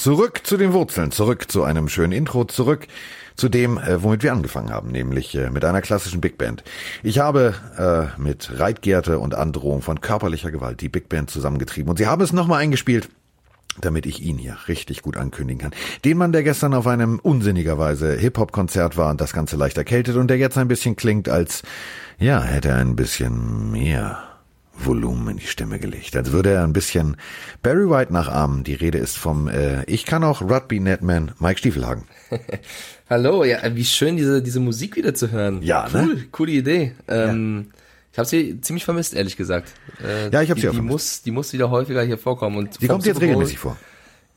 Zurück zu den Wurzeln, zurück zu einem schönen Intro, zurück zu dem, äh, womit wir angefangen haben, nämlich äh, mit einer klassischen Big Band. Ich habe äh, mit Reitgerte und Androhung von körperlicher Gewalt die Big Band zusammengetrieben und sie haben es nochmal eingespielt damit ich ihn hier richtig gut ankündigen kann. Den Mann, der gestern auf einem unsinnigerweise Hip-Hop-Konzert war und das Ganze leicht erkältet und der jetzt ein bisschen klingt, als ja, hätte er ein bisschen mehr Volumen in die Stimme gelegt. Als würde er ein bisschen Barry White nachahmen. Die Rede ist vom äh, Ich kann auch Rugby Netman Mike Stiefelhagen. Hallo, ja, wie schön diese diese Musik wieder zu hören. Ja, cool, ne? coole Idee. Ähm, ja. Ich habe sie ziemlich vermisst, ehrlich gesagt. Äh, ja, ich habe sie auch die vermisst. muss, die muss wieder häufiger hier vorkommen. Und die kommt jetzt regelmäßig vor.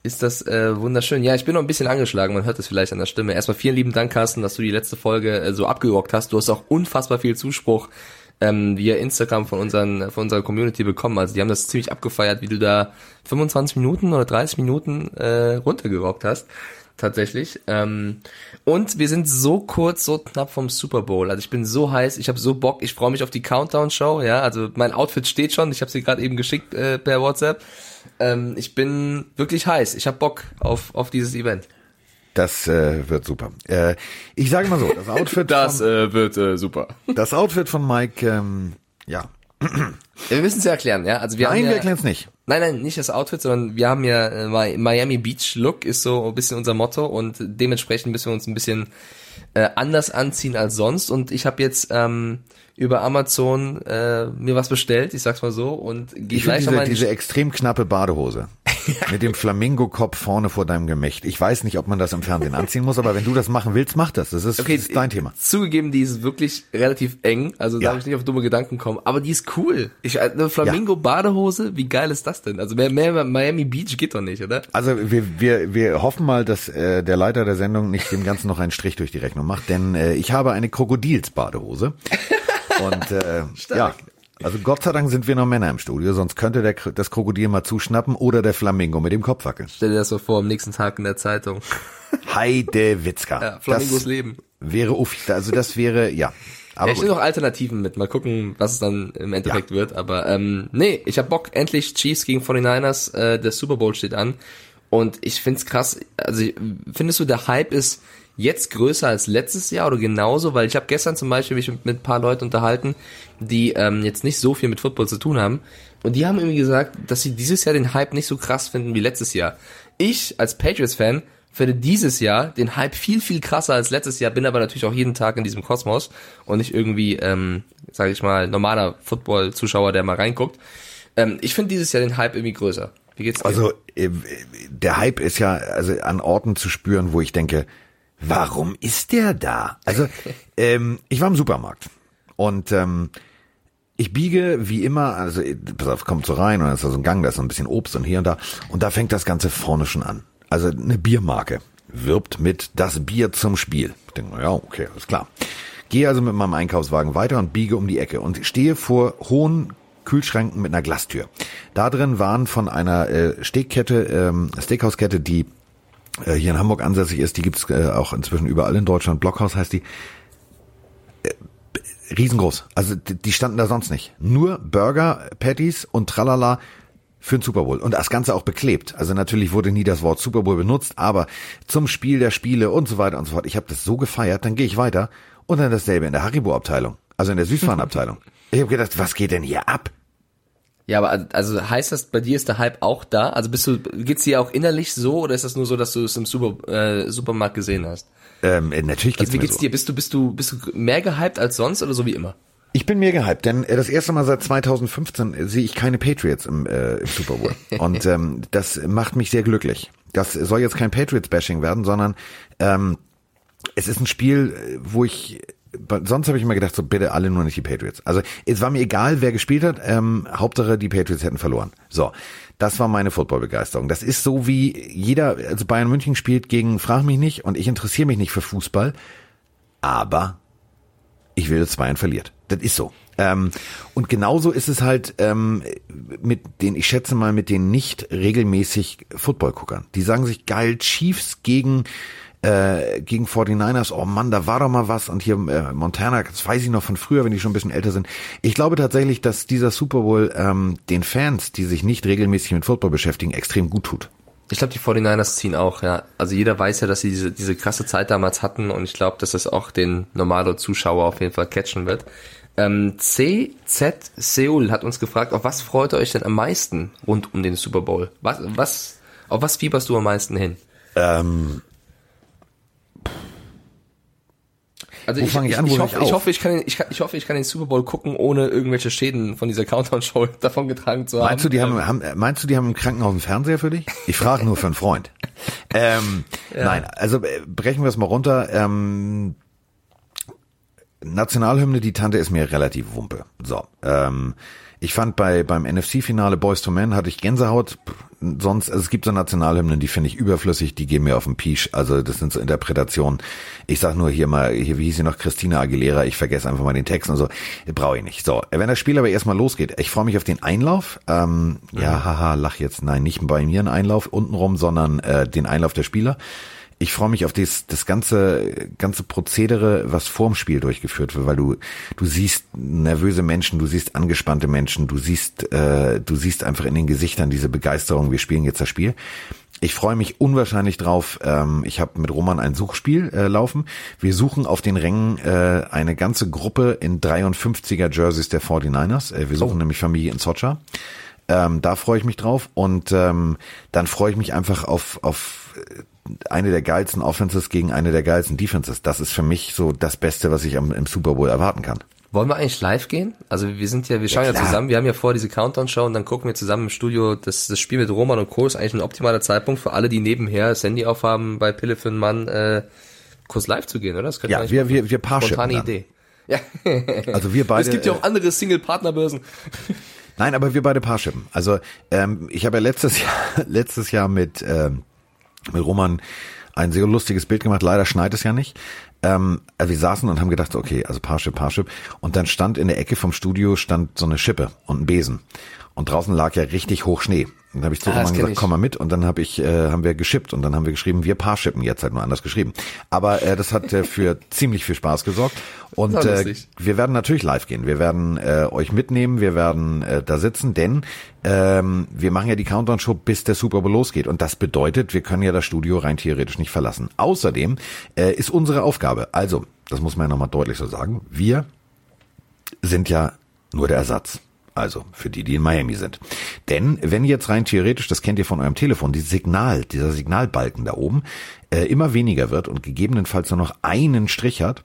Ist das äh, wunderschön. Ja, ich bin noch ein bisschen angeschlagen, man hört es vielleicht an der Stimme. Erstmal vielen lieben Dank, Carsten, dass du die letzte Folge äh, so abgerockt hast. Du hast auch unfassbar viel Zuspruch ähm, via Instagram von, unseren, von unserer Community bekommen. Also die haben das ziemlich abgefeiert, wie du da 25 Minuten oder 30 Minuten äh, runtergerockt hast tatsächlich. Ähm, und wir sind so kurz, so knapp vom Super Bowl. Also ich bin so heiß, ich habe so Bock, ich freue mich auf die Countdown-Show. Ja, also mein Outfit steht schon. Ich habe sie gerade eben geschickt äh, per WhatsApp. Ähm, ich bin wirklich heiß. Ich habe Bock auf auf dieses Event. Das äh, wird super. Äh, ich sage mal so, das Outfit. das von, äh, wird äh, super. Das Outfit von Mike, ähm, ja. Wir müssen es ja erklären, ja. Also wir nein, haben ja, wir erklären es nicht. Nein, nein, nicht das Outfit, sondern wir haben ja äh, Miami Beach Look ist so ein bisschen unser Motto und dementsprechend müssen wir uns ein bisschen äh, anders anziehen als sonst. Und ich habe jetzt ähm, über Amazon äh, mir was bestellt, ich sag's mal so, und gehe gleich diese, diese extrem knappe Badehose mit dem Flamingo-Kopf vorne vor deinem Gemächt. Ich weiß nicht, ob man das im Fernsehen anziehen muss, aber wenn du das machen willst, mach das. Das ist, okay, das ist dein Thema. Zugegeben, die ist wirklich relativ eng, also ja. darf ich nicht auf dumme Gedanken kommen, aber die ist cool. Ich, eine Flamingo-Badehose, wie geil ist das denn? Also mehr, mehr Miami Beach geht doch nicht, oder? Also wir, wir, wir hoffen mal, dass äh, der Leiter der Sendung nicht dem Ganzen noch einen Strich durch die Rechnung macht, denn äh, ich habe eine Krokodils-Badehose. Und äh, ja, also Gott sei Dank sind wir noch Männer im Studio, sonst könnte der, das Krokodil mal zuschnappen oder der Flamingo mit dem Kopf wackeln. Stell dir das so vor, am nächsten Tag in der Zeitung. Heide Witzka. Ja, Flamingos das Leben. Wäre uff, also das wäre, ja. Aber ja, ich nehme noch Alternativen mit. Mal gucken, was es dann im Endeffekt ja. wird. Aber ähm, nee, ich hab Bock. Endlich Chiefs gegen 49ers. Äh, der Super Bowl steht an. Und ich find's krass. Also findest du, der Hype ist jetzt größer als letztes Jahr oder genauso? Weil ich habe gestern zum Beispiel mich mit, mit ein paar Leuten unterhalten, die ähm, jetzt nicht so viel mit Football zu tun haben. Und die haben irgendwie gesagt, dass sie dieses Jahr den Hype nicht so krass finden wie letztes Jahr. Ich als Patriots-Fan finde dieses Jahr den Hype viel, viel krasser als letztes Jahr, bin aber natürlich auch jeden Tag in diesem Kosmos und nicht irgendwie, ähm, sage ich mal, normaler Football-Zuschauer, der mal reinguckt. Ähm, ich finde dieses Jahr den Hype irgendwie größer. Wie geht's dir? Also äh, der Hype ist ja also an Orten zu spüren, wo ich denke, warum ist der da? Also ähm, ich war im Supermarkt und ähm, ich biege wie immer, also pass auf, kommt so rein und dann ist da so ein Gang, da ist so ein bisschen Obst und hier und da und da fängt das Ganze vorne schon an. Also eine Biermarke wirbt mit das Bier zum Spiel. Ich denke, ja, okay, alles klar. Gehe also mit meinem Einkaufswagen weiter und biege um die Ecke und stehe vor hohen Kühlschränken mit einer Glastür. Da drin waren von einer äh, Steakkette, ähm, Steakhauskette, die äh, hier in Hamburg ansässig ist, die gibt's äh, auch inzwischen überall in Deutschland. Blockhaus heißt die. Äh, riesengroß. Also die, die standen da sonst nicht. Nur Burger, Patties und Tralala für den Super Bowl. Und das Ganze auch beklebt. Also natürlich wurde nie das Wort Super Bowl benutzt, aber zum Spiel der Spiele und so weiter und so fort. Ich habe das so gefeiert, dann gehe ich weiter und dann dasselbe in der Haribo-Abteilung. Also in der Süßwarenabteilung. ich habe gedacht, was geht denn hier ab? Ja, aber also heißt das, bei dir ist der Hype auch da? Also bist du, geht's dir auch innerlich so oder ist das nur so, dass du es im Super, äh, Supermarkt gesehen hast? Ähm, natürlich geht's also wie geht's mir so. dir? Bist du, bist du, bist du mehr gehypt als sonst oder so wie immer? Ich bin mehr gehypt, denn äh, das erste Mal seit 2015 sehe ich keine Patriots im, äh, im Super Bowl. Und ähm, das macht mich sehr glücklich. Das soll jetzt kein Patriots-Bashing werden, sondern ähm, es ist ein Spiel, wo ich sonst habe ich immer gedacht, so bitte alle nur nicht die Patriots. Also es war mir egal, wer gespielt hat, ähm, Hauptsache die Patriots hätten verloren. So, das war meine Footballbegeisterung. Das ist so wie jeder, also Bayern München spielt gegen, frag mich nicht, und ich interessiere mich nicht für Fußball, aber ich will, dass Bayern verliert. Das ist so. Ähm, und genauso ist es halt ähm, mit den, ich schätze mal, mit den nicht regelmäßig Football-Guckern. Die sagen sich geil, Chiefs gegen äh, gegen 49ers, oh Mann, da war doch mal was und hier äh, Montana, das weiß ich noch von früher, wenn die schon ein bisschen älter sind. Ich glaube tatsächlich, dass dieser Super Bowl ähm, den Fans, die sich nicht regelmäßig mit Football beschäftigen, extrem gut tut. Ich glaube, die 49ers ziehen auch, ja. Also jeder weiß ja, dass sie diese, diese krasse Zeit damals hatten und ich glaube, dass das auch den Normalo-Zuschauer auf jeden Fall catchen wird. Ähm, CZ Seoul hat uns gefragt, auf was freut ihr euch denn am meisten rund um den Super Bowl? Was, was, auf was fieberst du am meisten hin? Ähm, Also ich, ich ich, an, ich, hoffe, ich hoffe, ich kann, den, ich, kann, ich hoffe, ich kann den Super Bowl gucken, ohne irgendwelche Schäden von dieser Countdown-Show davon getragen zu haben. Meinst du, die haben, haben, meinst du, die haben im Krankenhaus einen Fernseher für dich? Ich frage nur für einen Freund. Ähm, Nein, also äh, brechen wir es mal runter. Ähm, Nationalhymne, die Tante ist mir relativ wumpe. So, ähm, ich fand bei beim NFC-Finale Boys to Men hatte ich Gänsehaut. Sonst, also es gibt so Nationalhymnen, die finde ich überflüssig, die gehen mir auf den Pisch. Also das sind so Interpretationen. Ich sag nur hier mal, hier wie hieß sie noch, Christina Aguilera. Ich vergesse einfach mal den Text und so. Brauche ich nicht. So, wenn das Spiel aber erstmal losgeht, ich freue mich auf den Einlauf. Ähm, Ja, haha, lach jetzt. Nein, nicht bei mir ein Einlauf untenrum, sondern äh, den Einlauf der Spieler. Ich freue mich auf das, das ganze, ganze Prozedere, was vorm Spiel durchgeführt wird, weil du, du siehst nervöse Menschen, du siehst angespannte Menschen, du siehst, äh, du siehst einfach in den Gesichtern diese Begeisterung, wir spielen jetzt das Spiel. Ich freue mich unwahrscheinlich drauf. Ähm, ich habe mit Roman ein Suchspiel äh, laufen. Wir suchen auf den Rängen äh, eine ganze Gruppe in 53er Jerseys der 49ers. Äh, wir suchen nämlich Familie in Socha. Ähm, da freue ich mich drauf und ähm, dann freue ich mich einfach auf, auf eine der geilsten Offenses gegen eine der geilsten Defenses. Das ist für mich so das Beste, was ich am, im Super Bowl erwarten kann. Wollen wir eigentlich live gehen? Also wir sind ja, wir schauen ja, klar. zusammen, wir haben ja vor diese Countdown-Show und dann gucken wir zusammen im Studio. Das, das Spiel mit Roman und Co. ist eigentlich ein optimaler Zeitpunkt für alle, die nebenher das Handy aufhaben, bei Pille für einen Mann äh, kurz live zu gehen, oder? Das könnte Ja, wir, wir, wir paarschippen spontane dann. Idee. Ja. Also wir beide. es gibt ja auch andere Single-Partnerbörsen. Nein, aber wir beide Paarschippen. Also ähm, ich habe ja letztes Jahr, letztes Jahr mit, ähm, mit Roman ein sehr lustiges Bild gemacht. Leider schneit es ja nicht. Ähm, also wir saßen und haben gedacht, okay, also Parship, Parship. Und dann stand in der Ecke vom Studio stand so eine Schippe und ein Besen. Und draußen lag ja richtig hoch Schnee. Und dann habe ich zu Ah, gesagt, ich. komm mal mit. Und dann habe ich, äh, haben wir geschippt und dann haben wir geschrieben, wir Paarshippen jetzt halt nur anders geschrieben. Aber äh, das hat äh, für ziemlich viel Spaß gesorgt. Und äh, wir werden natürlich live gehen. Wir werden äh, euch mitnehmen, wir werden äh, da sitzen, denn ähm, wir machen ja die Countdown-Show, bis der Super Bowl losgeht. Und das bedeutet, wir können ja das Studio rein theoretisch nicht verlassen. Außerdem äh, ist unsere Aufgabe, also, das muss man ja nochmal deutlich so sagen, wir sind ja nur der Ersatz. Also für die, die in Miami sind. Denn wenn jetzt rein theoretisch, das kennt ihr von eurem Telefon, dieses Signal, dieser Signalbalken da oben, äh, immer weniger wird und gegebenenfalls nur noch einen Strich hat,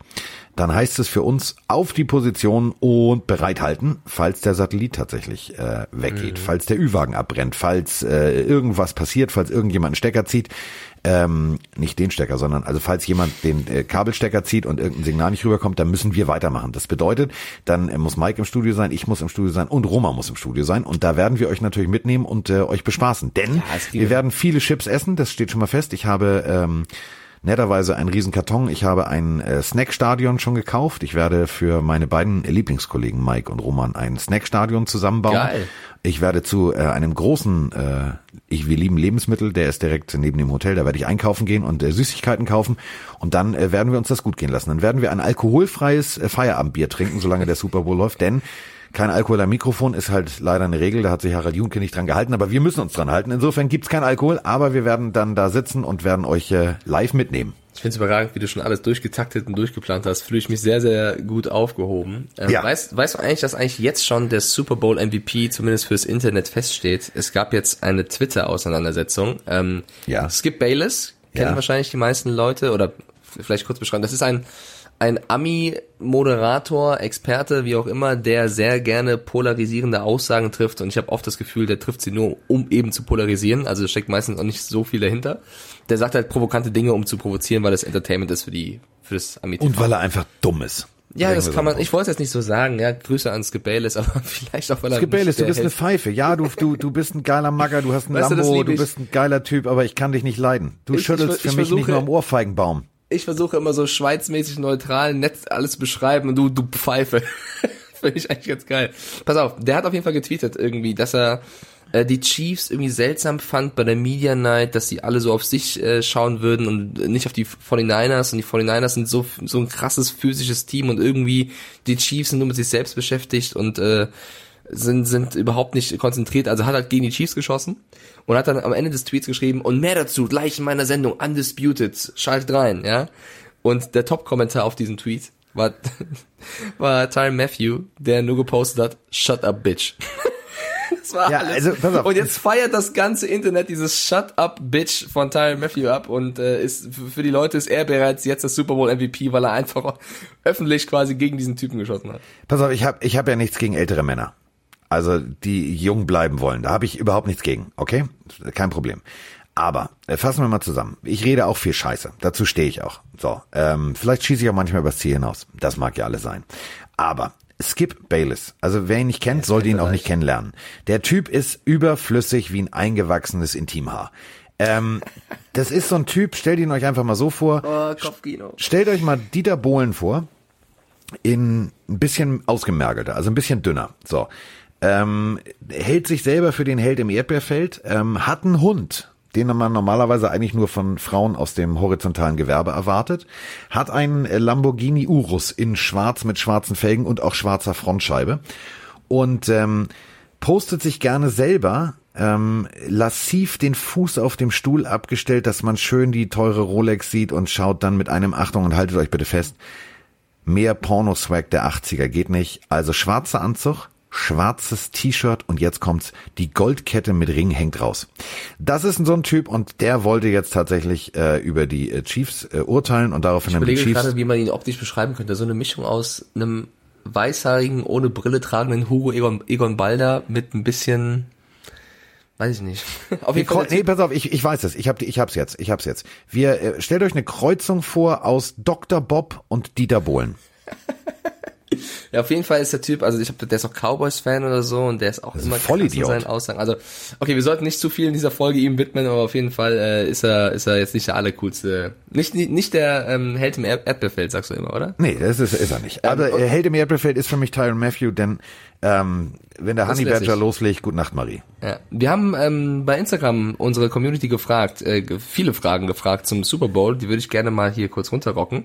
dann heißt es für uns auf die Position und bereithalten, falls der Satellit tatsächlich äh, weggeht, falls der Ü-Wagen abbrennt, falls äh, irgendwas passiert, falls irgendjemand einen Stecker zieht. Ähm, nicht den Stecker, sondern also falls jemand den äh, Kabelstecker zieht und irgendein Signal nicht rüberkommt, dann müssen wir weitermachen. Das bedeutet, dann äh, muss Mike im Studio sein, ich muss im Studio sein und Roma muss im Studio sein. Und da werden wir euch natürlich mitnehmen und äh, euch bespaßen. Denn geht- wir werden viele Chips essen, das steht schon mal fest. Ich habe ähm, netterweise einen riesen Karton. Ich habe ein äh, Snackstadion schon gekauft. Ich werde für meine beiden Lieblingskollegen Mike und Roman ein Snackstadion zusammenbauen. Geil. Ich werde zu äh, einem großen, äh, ich wir lieben Lebensmittel, der ist direkt neben dem Hotel, da werde ich einkaufen gehen und äh, Süßigkeiten kaufen und dann äh, werden wir uns das gut gehen lassen. Dann werden wir ein alkoholfreies äh, Feierabendbier trinken, solange der Super Bowl läuft, denn kein Alkohol am Mikrofon ist halt leider eine Regel, da hat sich Harald Junke nicht dran gehalten, aber wir müssen uns dran halten. Insofern gibt's kein Alkohol, aber wir werden dann da sitzen und werden euch äh, live mitnehmen. Ich finde es überragend, wie du schon alles durchgetaktet und durchgeplant hast. Fühle ich mich sehr, sehr gut aufgehoben. Ähm, Ja. weißt, weißt du eigentlich, dass eigentlich jetzt schon der Super Bowl MVP zumindest fürs Internet feststeht? Es gab jetzt eine Twitter-Auseinandersetzung. Ähm, Ja. Skip Bayless, kennen Ja. wahrscheinlich die meisten Leute, oder vielleicht kurz beschreiben. Das ist ein, ein Ami-Moderator, Experte, wie auch immer, der sehr gerne polarisierende Aussagen trifft. Und ich habe oft das Gefühl, der trifft sie nur, um eben zu polarisieren. Also da steckt meistens auch nicht so viel dahinter. Der sagt halt provokante Dinge, um zu provozieren, weil das Entertainment ist für die für das ami Und weil er einfach dumm ist. Ja, das kann man, ich wollte es jetzt nicht so sagen, ja, Grüße an Skip Bayless, aber vielleicht auch, weil er nicht du bist eine Pfeife. Ja, du, du, du bist ein geiler Magger, du hast ein Weißt du, das Lambo, du ich. bist ein geiler Typ, aber ich kann dich nicht leiden. Du Ich- ich schüttelst für ich mich nicht versuche- nur am Ohrfeigenbaum. Ich versuche immer so schweizmäßig neutral nett alles zu beschreiben und du, du Pfeife. Finde ich eigentlich ganz geil. Pass auf, der hat auf jeden Fall getweetet irgendwie, dass er äh, die Chiefs irgendwie seltsam fand bei der Media Night, dass sie alle so auf sich äh, schauen würden und nicht auf die 49ers und die 49ers sind so so ein krasses physisches Team und irgendwie die Chiefs sind nur mit sich selbst beschäftigt und äh, sind, sind überhaupt nicht konzentriert, also hat halt gegen die Chiefs geschossen und hat dann am Ende des Tweets geschrieben, und mehr dazu gleich in meiner Sendung, Undisputed, schaltet rein, ja. Und der Top-Kommentar auf diesem Tweet war, war Tyron Matthew, der nur gepostet hat, shut up, bitch. das war ja, alles. Also. Und jetzt feiert das ganze Internet dieses Shut up, bitch von Tyron Matthew ab und äh, ist für die Leute ist er bereits jetzt das Super Bowl MVP, weil er einfach öffentlich quasi gegen diesen Typen geschossen hat. Pass auf, ich habe ich hab ja nichts gegen ältere Männer. Also die jung bleiben wollen. Da habe ich überhaupt nichts gegen, okay? Kein Problem. Aber äh, fassen wir mal zusammen. Ich rede auch viel Scheiße. Dazu stehe ich auch. So, ähm, vielleicht schieße ich auch manchmal übers Ziel hinaus. Das mag ja alles sein. Aber Skip Bayless. Also wer ihn nicht kennt, sollte ihn auch nicht kennenlernen. Der Typ ist überflüssig wie ein eingewachsenes Intimhaar. Ähm, das ist so ein Typ, stellt ihn euch einfach mal so vor. Oh, Kopfkino. Stellt euch mal Dieter Bohlen vor, in ein bisschen ausgemergelter, also ein bisschen dünner. So ähm, hält sich selber für den Held im Erdbeerfeld, ähm, hat einen Hund, den man normalerweise eigentlich nur von Frauen aus dem horizontalen Gewerbe erwartet, hat einen Lamborghini Urus in schwarz mit schwarzen Felgen und auch schwarzer Frontscheibe und ähm, postet sich gerne selber ähm, lassiv den Fuß auf dem Stuhl abgestellt, dass man schön die teure Rolex sieht und schaut dann mit einem Achtung und haltet euch bitte fest, mehr Pornoswag der 80er geht nicht. Also schwarzer Anzug, schwarzes T-Shirt und jetzt kommt's, die Goldkette mit Ring hängt raus. Das ist so ein Typ und der wollte jetzt tatsächlich äh, über die äh, Chiefs äh, urteilen und daraufhin ich haben die Chiefs... gerade, wie man ihn optisch beschreiben könnte. So eine Mischung aus einem weißhaarigen, ohne Brille tragenden Hugo Egon, Egon Balder mit ein bisschen... Weiß ich nicht. auf jeden Fall nee, pass auf, ich, ich weiß es. Ich hab, ich hab's jetzt. Ich hab's jetzt. Wir äh, stellt euch eine Kreuzung vor aus Dr. Bob und Dieter Bohlen. Ja, auf jeden Fall ist der Typ, also ich habe, der ist auch Cowboys-Fan oder so und der ist auch immer voll in seinen Aussagen. Also, okay, wir sollten nicht zu viel in dieser Folge ihm widmen, aber auf jeden Fall äh, ist er ist er jetzt nicht der allercoolste, nicht nicht der ähm, Held im Erdbeerfeld, sagst du immer, oder? Nee, das ist, ist er nicht. Ähm, aber äh, Held im Erdbeerfeld ist für mich Tyron Matthew, denn ähm, wenn der Honey Badger loslegt, gute Nacht, Marie. Ja. Wir haben ähm, bei Instagram unsere Community gefragt, äh, viele Fragen gefragt zum Super Bowl, die würde ich gerne mal hier kurz runterrocken.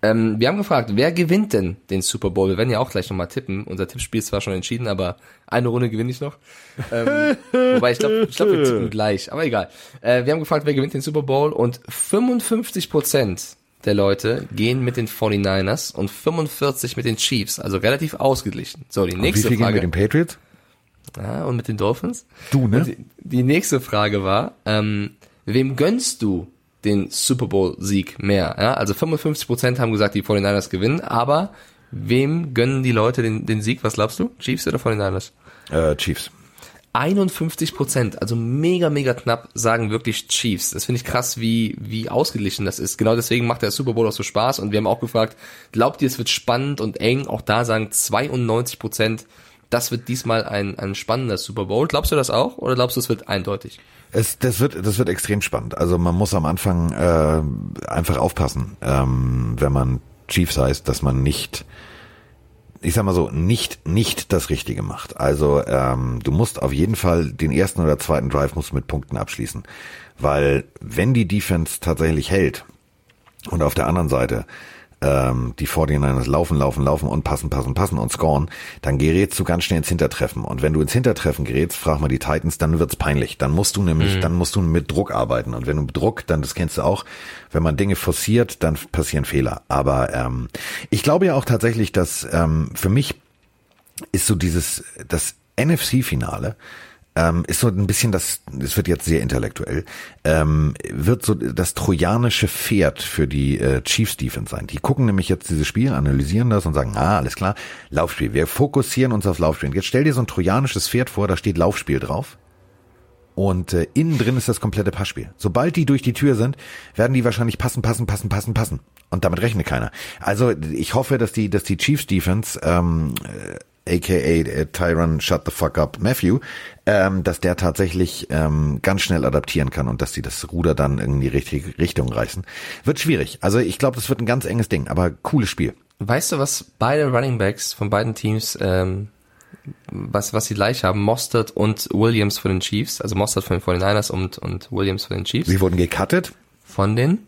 Ähm, wir haben gefragt, wer gewinnt denn den Super Bowl? Wir werden ja auch gleich nochmal tippen. Unser Tippspiel ist zwar schon entschieden, aber eine Runde gewinne ich noch. Ähm, wobei ich glaube, ich glaub, wir tippen gleich, aber egal. Äh, wir haben gefragt, wer gewinnt den Super Bowl und 55 Prozent der Leute gehen mit den 49ers und 45 mit den Chiefs, also relativ ausgeglichen. So, die nächste und wie viel Frage. mit den Patriots? Ja, und mit den Dolphins? Du, ne? Die, die, nächste Frage war, ähm, wem gönnst du den Super Bowl-Sieg mehr. Ja? Also 55% haben gesagt, die 49ers gewinnen, aber wem gönnen die Leute den, den Sieg? Was glaubst du? Chiefs oder 49ers? Äh, Chiefs. 51 Prozent, also mega, mega knapp, sagen wirklich Chiefs. Das finde ich krass, wie, wie ausgeglichen das ist. Genau deswegen macht der Super Bowl auch so Spaß. Und wir haben auch gefragt, glaubt ihr, es wird spannend und eng? Auch da sagen 92 Prozent, das wird diesmal ein, ein spannender Super Bowl. Glaubst du das auch oder glaubst du, es wird eindeutig? Es, das wird, das wird extrem spannend. Also man muss am Anfang äh, einfach aufpassen, ähm, wenn man Chiefs heißt, dass man nicht, ich sag mal so, nicht nicht das Richtige macht. Also ähm, du musst auf jeden Fall den ersten oder zweiten Drive musst du mit Punkten abschließen, weil wenn die Defense tatsächlich hält und auf der anderen Seite ähm, die 49ers laufen, laufen, laufen und passen, passen, passen und scoren, dann gerätst du ganz schnell ins Hintertreffen. Und wenn du ins Hintertreffen gerätst, frag mal die Titans, dann wird's peinlich. Dann musst du nämlich, mhm. dann musst du mit Druck arbeiten. Und wenn du mit Druck, dann, das kennst du auch, wenn man Dinge forciert, dann passieren Fehler. Aber ähm, ich glaube ja auch tatsächlich, dass ähm, für mich ist so dieses, das NFC-Finale, ähm, ist so ein bisschen das, es wird jetzt sehr intellektuell, ähm, wird so das trojanische Pferd für die äh, Chiefs Defense sein. Die gucken nämlich jetzt dieses Spiel, analysieren das und sagen, ah, alles klar, Laufspiel. Wir fokussieren uns auf Laufspiel. Jetzt stell dir so ein trojanisches Pferd vor, da steht Laufspiel drauf. Und äh, innen drin ist das komplette Passspiel. Sobald die durch die Tür sind, werden die wahrscheinlich passen, passen, passen, passen, passen. Und damit rechnet keiner. Also ich hoffe, dass die, dass die Chiefs Defense ähm, aka äh, Tyron Shut the Fuck Up Matthew, ähm, dass der tatsächlich ähm, ganz schnell adaptieren kann und dass sie das Ruder dann in die richtige Richtung reißen. Wird schwierig. Also ich glaube, das wird ein ganz enges Ding, aber cooles Spiel. Weißt du, was beide Running Backs von beiden Teams, ähm, was, was sie gleich haben, Mostert und Williams von den Chiefs, also Mostert von den 49ers und, und Williams von den Chiefs. Sie wurden gecuttet? Von den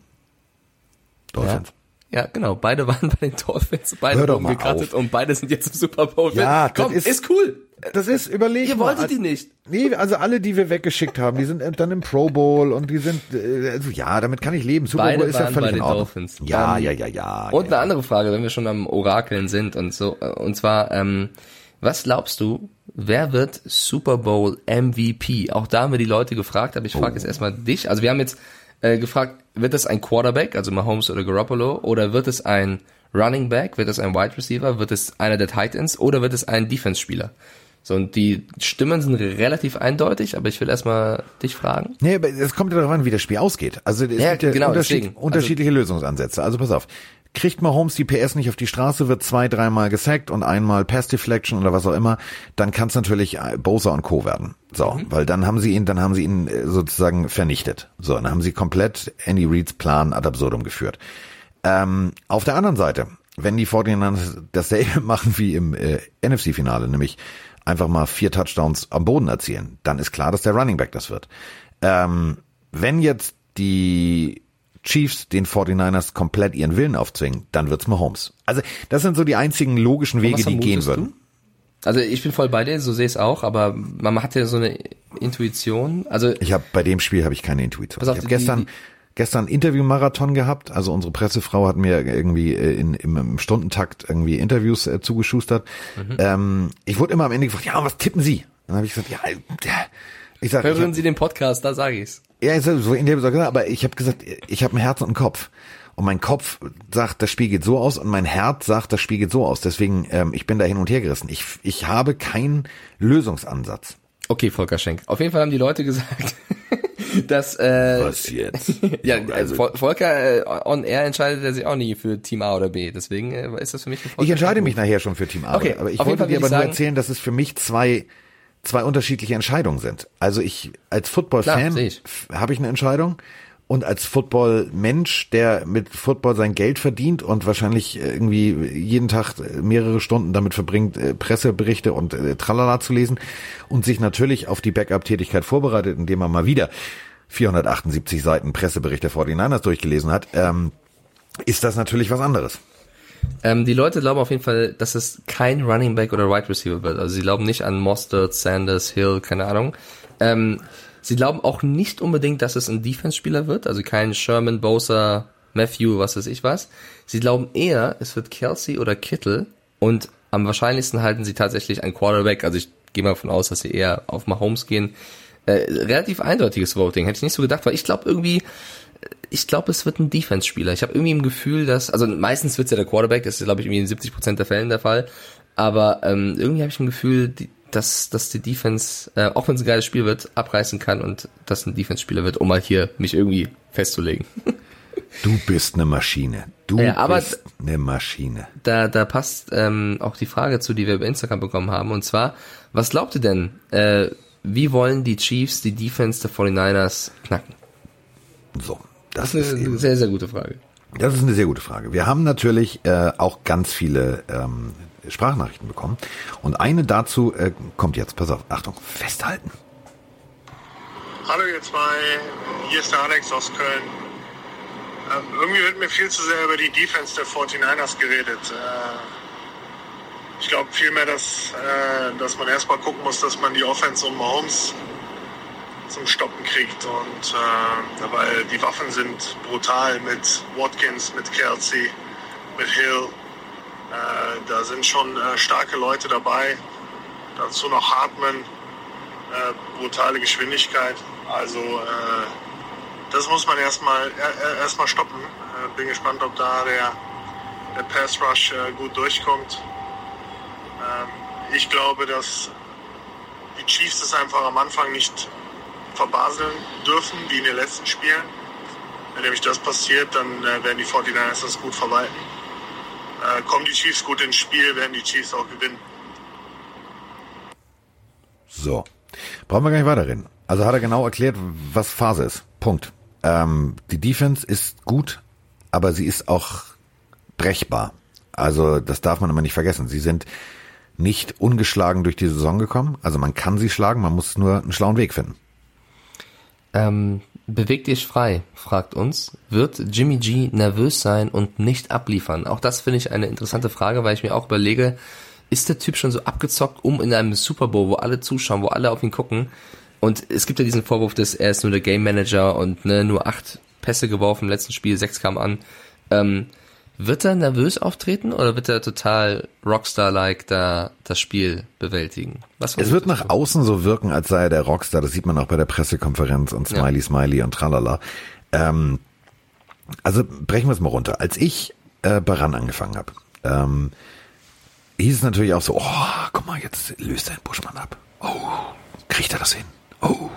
Dolphins. Ja. Ja, genau. Beide waren bei den Dolphins, beide wurden gecuttet und beide sind jetzt im Super Bowl. Ja, Komm, ist, ist, cool. Das ist, überlegt Ihr mal. wolltet die nicht. Nee, also alle, die wir weggeschickt haben, die sind dann im Pro Bowl und die sind, äh, also ja, damit kann ich leben. Super Beide Bowl ist ja völlig bei in den Ordnung. Dolphins. Ja, Ähm, ja, ja, ja. Und ja. eine andere Frage, wenn wir schon am Orakeln sind und so, äh, und zwar, ähm, was glaubst du, wer wird Super Bowl MVP? Auch da haben wir die Leute gefragt, aber ich frage Oh. jetzt erstmal dich. Also wir haben jetzt äh, gefragt, wird es ein Quarterback, also Mahomes oder Garoppolo, oder wird es ein Running Back, wird es ein Wide Receiver, wird es einer der Titans oder wird es ein Defense-Spieler? So, und die Stimmen sind relativ eindeutig, aber ich will erstmal dich fragen. Nee, aber es kommt ja darauf an, wie das Spiel ausgeht. Also es Ja, gibt ja genau, unterschied, deswegen. unterschiedliche Lösungsansätze. Also pass auf. Kriegt Mahomes die PS nicht auf die Straße, wird zwei, dreimal gesackt und einmal Pass Deflection oder was auch immer, dann kann es natürlich äh, Bosa und Co. werden. So, Mhm. weil dann haben sie ihn, dann haben sie ihn äh, sozusagen vernichtet. So, dann haben sie komplett Andy Reids Plan ad absurdum geführt. Ähm, auf der anderen Seite, wenn die 49ers dasselbe machen wie im äh, NFC-Finale, nämlich einfach mal vier Touchdowns am Boden erzielen, dann ist klar, dass der Running Back das wird. Ähm, wenn jetzt die Chiefs den 49ers komplett ihren Willen aufzwingen, dann wird's Mahomes. Also das sind so die einzigen logischen Wege, die gehen würden. du? Also ich bin voll bei dir, so sehe ich es auch, aber man hat ja so eine Intuition. Also Ich habe bei dem Spiel habe ich keine Intuition. Pass auf, ich habe gestern die- gestern Interviewmarathon gehabt. Also unsere Pressefrau hat mir irgendwie äh, in, im, Stundentakt irgendwie Interviews äh, zugeschustert. Mhm. Ähm, ich wurde immer am Ende gefragt, ja, was tippen Sie? Dann habe ich gesagt, ja, ich sag, ich hören hab, Sie den Podcast, da sage ich's. Ja, so in der gesagt, aber ich habe gesagt, ich habe ein Herz und einen Kopf. Und mein Kopf sagt, das Spiel geht so aus und mein Herz sagt, das Spiel geht so aus. Deswegen, ähm, ich bin da hin und her gerissen. Ich, ich habe keinen Lösungsansatz. Okay, Volker Schenk. Auf jeden Fall haben die Leute gesagt, dass äh, Was jetzt? ja, Also- also Volker äh, on air entscheidet er sich auch nie für Team A oder B. Deswegen äh, ist das für mich ein Volker Ich entscheide mich nachher schon für Team A. Okay, aber ich wollte dir aber ich nur sagen- erzählen, dass es für mich zwei, zwei unterschiedliche Entscheidungen sind. Also ich als Football-Fan habe ich eine Entscheidung und als Football-Mensch, der mit Football sein Geld verdient und wahrscheinlich irgendwie jeden Tag mehrere Stunden damit verbringt, äh, Presseberichte und äh, Tralala zu lesen und sich natürlich auf die Backup-Tätigkeit vorbereitet, indem er mal wieder 478 Seiten Pressebericht der 49ers durchgelesen hat, ähm, ist das natürlich was anderes. Ähm, die Leute glauben auf jeden Fall, dass es kein Running Back oder Wide Receiver wird. Also sie glauben nicht an Mostert, Sanders, Hill, keine Ahnung. Ähm, sie glauben auch nicht unbedingt, dass es ein Defense-Spieler wird. Also kein Sherman, Bosa, Matthew, was weiß ich was. Sie glauben eher, es wird Kelsey oder Kittle. Und am wahrscheinlichsten halten sie tatsächlich einen Quarterback. Also ich gehe mal davon aus, dass sie eher auf Mahomes gehen. Äh, relativ eindeutiges Voting. Hätte ich nicht so gedacht, weil ich glaube irgendwie, ich glaube, es wird ein Defense-Spieler. Ich habe irgendwie im Gefühl, dass, also meistens wird's ja der Quarterback, das ist, glaube ich, irgendwie in 70% der Fällen der Fall. Aber ähm, irgendwie habe ich ein Gefühl, die, dass, dass die Defense, äh, auch wenn es ein geiles Spiel wird, abreißen kann und das ein Defense-Spieler wird, um mal hier mich irgendwie festzulegen. Du bist eine Maschine. Du Ja, bist eine Maschine. Da, da passt ähm, auch die Frage zu, die wir über Instagram bekommen haben. Und zwar, was glaubt ihr denn, äh, wie wollen die Chiefs die Defense der 49ers knacken? So, das, Das ist eine eben, sehr, sehr gute Frage. das ist eine sehr gute Frage. Wir haben natürlich äh, auch ganz viele ähm, Sprachnachrichten bekommen und eine dazu äh, kommt jetzt. Pass auf, Achtung, festhalten. Hallo ihr zwei, hier ist der Alex aus Köln. Ähm, irgendwie wird mir viel zu sehr über die Defense der 49ers geredet. Äh, ich glaube vielmehr, dass, äh, dass man erstmal gucken muss, dass man die Offense um Mahomes zum Stoppen kriegt. Und äh, weil die Waffen sind brutal mit Watkins, mit Kelsey, mit Hill. Äh, da sind schon äh, starke Leute dabei. Dazu noch Hartman äh, brutale Geschwindigkeit. Also äh, das muss man erstmal äh, erstmal stoppen. Bin gespannt, ob da der, der Pass Rush gut durchkommt. Ähm, ich glaube, dass die Chiefs es einfach am Anfang nicht verbaseln dürfen, wie in den letzten Spielen. Wenn nämlich das passiert, dann äh, werden die 49ers das gut verwalten. Äh, kommen die Chiefs gut ins Spiel, werden die Chiefs auch gewinnen. So, brauchen wir gar nicht weiterreden. Also hat er genau erklärt, was Phase ist. Punkt. Ähm, die Defense ist gut, aber sie ist auch brechbar. Also das darf man immer nicht vergessen. Sie sind nicht ungeschlagen durch die Saison gekommen. Also man kann sie schlagen, man muss nur einen schlauen Weg finden. Ähm, beweg dich frei, fragt uns. Wird Jimmy G nervös sein und nicht abliefern? Auch das finde ich eine interessante Frage, weil ich mir auch überlege, ist der Typ schon so abgezockt, um in einem Super Bowl, wo alle zuschauen, wo alle auf ihn gucken. Und es gibt ja diesen Vorwurf, dass er ist nur der Game Manager und ne, nur acht Pässe geworfen im letzten Spiel, sechs kamen an. Ähm, wird er nervös auftreten oder wird er total Rockstar-like da das Spiel bewältigen? Was es wird nach außen so wirken, als sei er der Rockstar. Das sieht man auch bei der Pressekonferenz und Smiley, ja. Smiley und tralala. Ähm, also brechen wir es mal runter. Als ich äh, bei RAN angefangen habe, ähm, hieß es natürlich auch so, oh, guck mal, jetzt löst er den Buschmann ab. Oh, kriegt er das hin? Oh,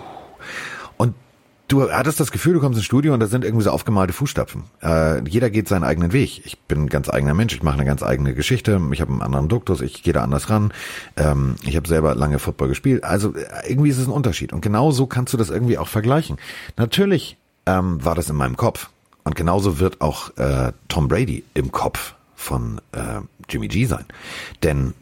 du hattest das Gefühl, du kommst ins Studio und da sind irgendwie so aufgemalte Fußstapfen. Äh, jeder geht seinen eigenen Weg. Ich bin ein ganz eigener Mensch, ich mache eine ganz eigene Geschichte, ich habe einen anderen Duktus, ich gehe da anders ran. Ähm, ich habe selber lange Football gespielt. Also äh, irgendwie ist es ein Unterschied. Und genau so kannst du das irgendwie auch vergleichen. Natürlich ähm, war das in meinem Kopf. Und genauso wird auch äh, Tom Brady im Kopf von äh, Jimmy G sein. Denn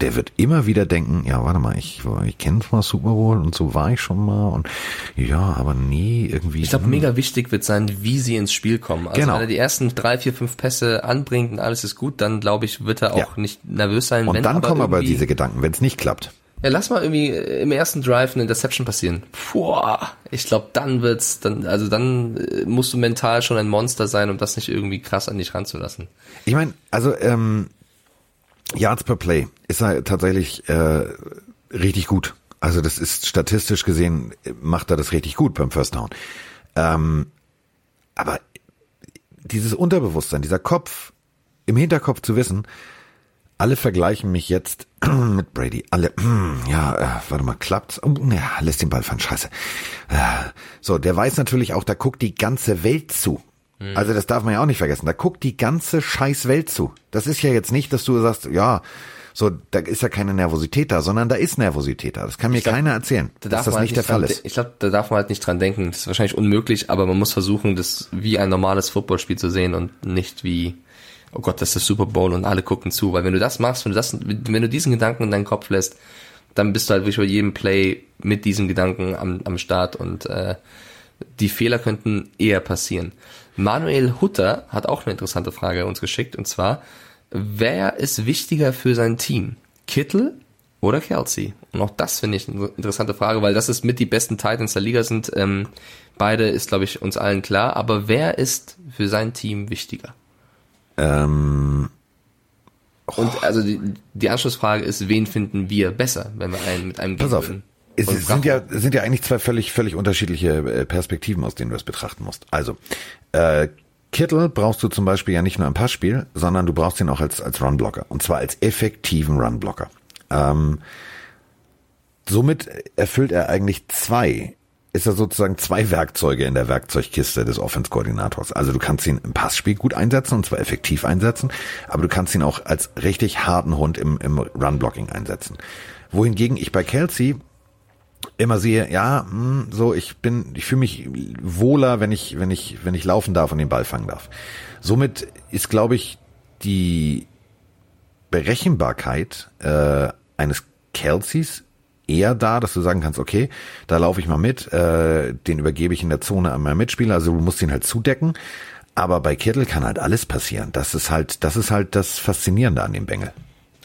der wird immer wieder denken, ja, warte mal, ich, ich kenne zwar Super Bowl und so war ich schon mal und ja, aber nie irgendwie. Ich glaube, mega wichtig wird sein, wie sie ins Spiel kommen. Also genau. wenn er die ersten drei, vier, fünf Pässe anbringt und alles ist gut, dann glaube ich, wird er auch ja. nicht nervös sein. Und dann aber kommen aber diese Gedanken, wenn es nicht klappt. Ja, lass mal irgendwie im ersten Drive eine Interception passieren. Puh, ich glaube, dann wird's, dann, also dann äh, musst du mental schon ein Monster sein, um das nicht irgendwie krass an dich ranzulassen. Ich meine, also ähm, Yards per Play ist er tatsächlich äh, richtig gut. Also das ist statistisch gesehen, macht er das richtig gut beim First Down. Ähm, aber dieses Unterbewusstsein, dieser Kopf, im Hinterkopf zu wissen, alle vergleichen mich jetzt mit Brady. Alle, ja, äh, warte mal, klappt's? Oh, ja, lässt den Ball fallen, scheiße. Äh, so, der weiß natürlich auch, da guckt die ganze Welt zu. Also das darf man ja auch nicht vergessen. Da guckt die ganze scheiß Welt zu. Das ist ja jetzt nicht, dass du sagst, ja, so, da ist ja keine Nervosität da, sondern da ist Nervosität da. Das kann mir glaub, keiner erzählen, da dass das halt nicht der Fall ist. Ich glaube, da darf man halt nicht dran denken. Das ist wahrscheinlich unmöglich, aber man muss versuchen, das wie ein normales Footballspiel zu sehen und nicht wie, oh Gott, das ist der Super Bowl und alle gucken zu. Weil wenn du das machst, wenn du das, wenn du diesen Gedanken in deinen Kopf lässt, dann bist du halt wirklich bei jedem Play mit diesem Gedanken am, am Start und äh, die Fehler könnten eher passieren. Manuel Hutter hat auch eine interessante Frage uns geschickt und zwar, wer ist wichtiger für sein Team? Kittel oder Kelsey? Und auch das finde ich eine interessante Frage, weil das ist mit die besten Titans der Liga sind. Ähm, beide ist, glaube ich, uns allen klar. Aber wer ist für sein Team wichtiger? Ähm, oh. Und also die, die Anschlussfrage ist, wen finden wir besser, wenn wir einen mit einem Pass auf, es sind ja, sind ja eigentlich zwei völlig, völlig unterschiedliche äh, Perspektiven, aus denen du es betrachten musst. Also, äh, Kittel brauchst du zum Beispiel ja nicht nur im Passspiel, sondern du brauchst ihn auch als, als Runblocker. Und zwar als effektiven Runblocker. Ähm, somit erfüllt er eigentlich zwei, ist er sozusagen zwei Werkzeuge in der Werkzeugkiste des Offense-Koordinators. Also du kannst ihn im Passspiel gut einsetzen und zwar effektiv einsetzen, aber du kannst ihn auch als richtig harten Hund im, im Runblocking einsetzen. Wohingegen ich bei Kelsey immer sehe, ja, hm, so ich bin, ich fühle mich wohler, wenn ich, wenn ich, wenn ich laufen darf und den Ball fangen darf. Somit ist, glaube ich, die Berechenbarkeit äh, eines Kelseys eher da, dass du sagen kannst, okay, da laufe ich mal mit, äh, den übergebe ich in der Zone an meinen Mitspieler, also du musst ihn halt zudecken. Aber bei Kittel kann halt alles passieren. Das ist halt, das ist halt das Faszinierende an dem Bengel.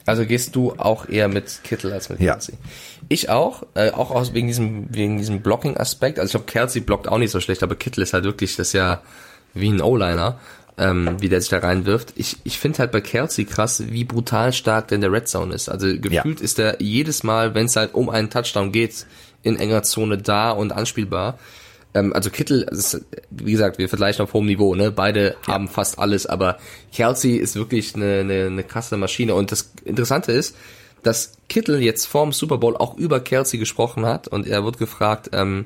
Also gehst du auch eher mit Kittel als mit Kelsey? Ja. Ich auch, äh, auch aus wegen diesem wegen diesem Blocking-Aspekt. Also ich glaube, Kelsey blockt auch nicht so schlecht, aber Kittel ist halt wirklich das ist ja wie ein O-Liner, ähm, wie der sich da reinwirft. Ich, ich finde halt bei Kelsey krass, wie brutal stark der in der Red Zone ist. Also gefühlt ja. ist er jedes Mal, wenn es halt um einen Touchdown geht, in enger Zone da und anspielbar. Ähm, also Kittel, ist, wie gesagt, wir vergleichen auf hohem Niveau, ne? Beide ja. haben fast alles, aber Kelsey ist wirklich eine, eine, eine krasse Maschine. Und das Interessante ist, dass Kittel jetzt vorm Super Bowl auch über Kelsey gesprochen hat und er wird gefragt, ähm,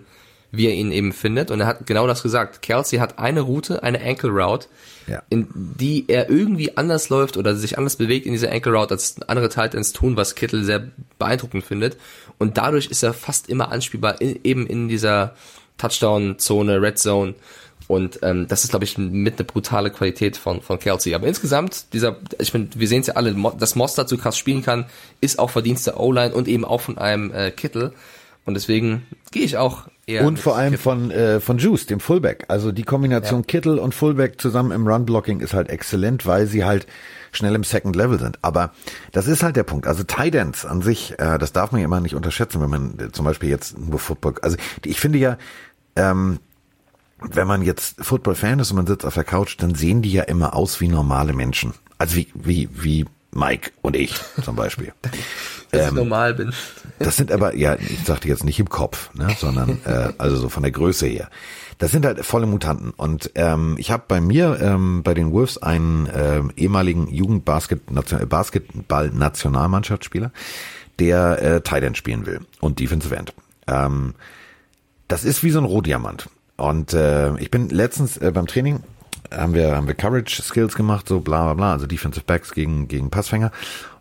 wie er ihn eben findet. Und er hat genau das gesagt. Kelsey hat eine Route, eine Ankle Route, ja. in die er irgendwie anders läuft oder sich anders bewegt in dieser Ankle Route, als andere Titans tun, was Kittel sehr beeindruckend findet. Und dadurch ist er fast immer anspielbar, in, eben in dieser Touchdown-Zone, Red Zone. Und ähm, das ist, glaube ich, mit eine brutale Qualität von, von Kelsey. Aber insgesamt, dieser, ich finde, wir sehen es ja alle, dass Mostert so krass spielen kann, ist auch Verdienst der O-Line und eben auch von einem äh, Kittel. Und deswegen gehe ich auch eher. Und vor allem von, äh, von Juice, dem Fullback. Also die Kombination ja. Kittel und Fullback zusammen im Run-Blocking ist halt exzellent, weil sie halt schnell im Second Level sind. Aber das ist halt der Punkt. Also Tight Ends an sich, äh, das darf man ja immer nicht unterschätzen, wenn man äh, zum Beispiel jetzt nur Football, also ich finde ja, ähm, wenn man jetzt Football-Fan ist und man sitzt auf der Couch, dann sehen die ja immer aus wie normale Menschen. Also wie, wie, wie Mike und ich zum Beispiel. Dass ähm, ich normal bin. Das sind aber, ja, ich sagte jetzt nicht im Kopf, ne, sondern äh, also so von der Größe her. Das sind halt volle Mutanten. Und ähm, ich habe bei mir ähm, bei den Wolves einen äh, ehemaligen Jugendbasketball-Nationalmannschaftsspieler, der äh, Tight End spielen will und Defensive End. Ähm, das ist wie so ein Rohdiamant. Und äh, ich bin letztens äh, beim Training haben wir haben wir Coverage Skills gemacht, so bla bla bla, also Defensive Backs gegen gegen Passfänger.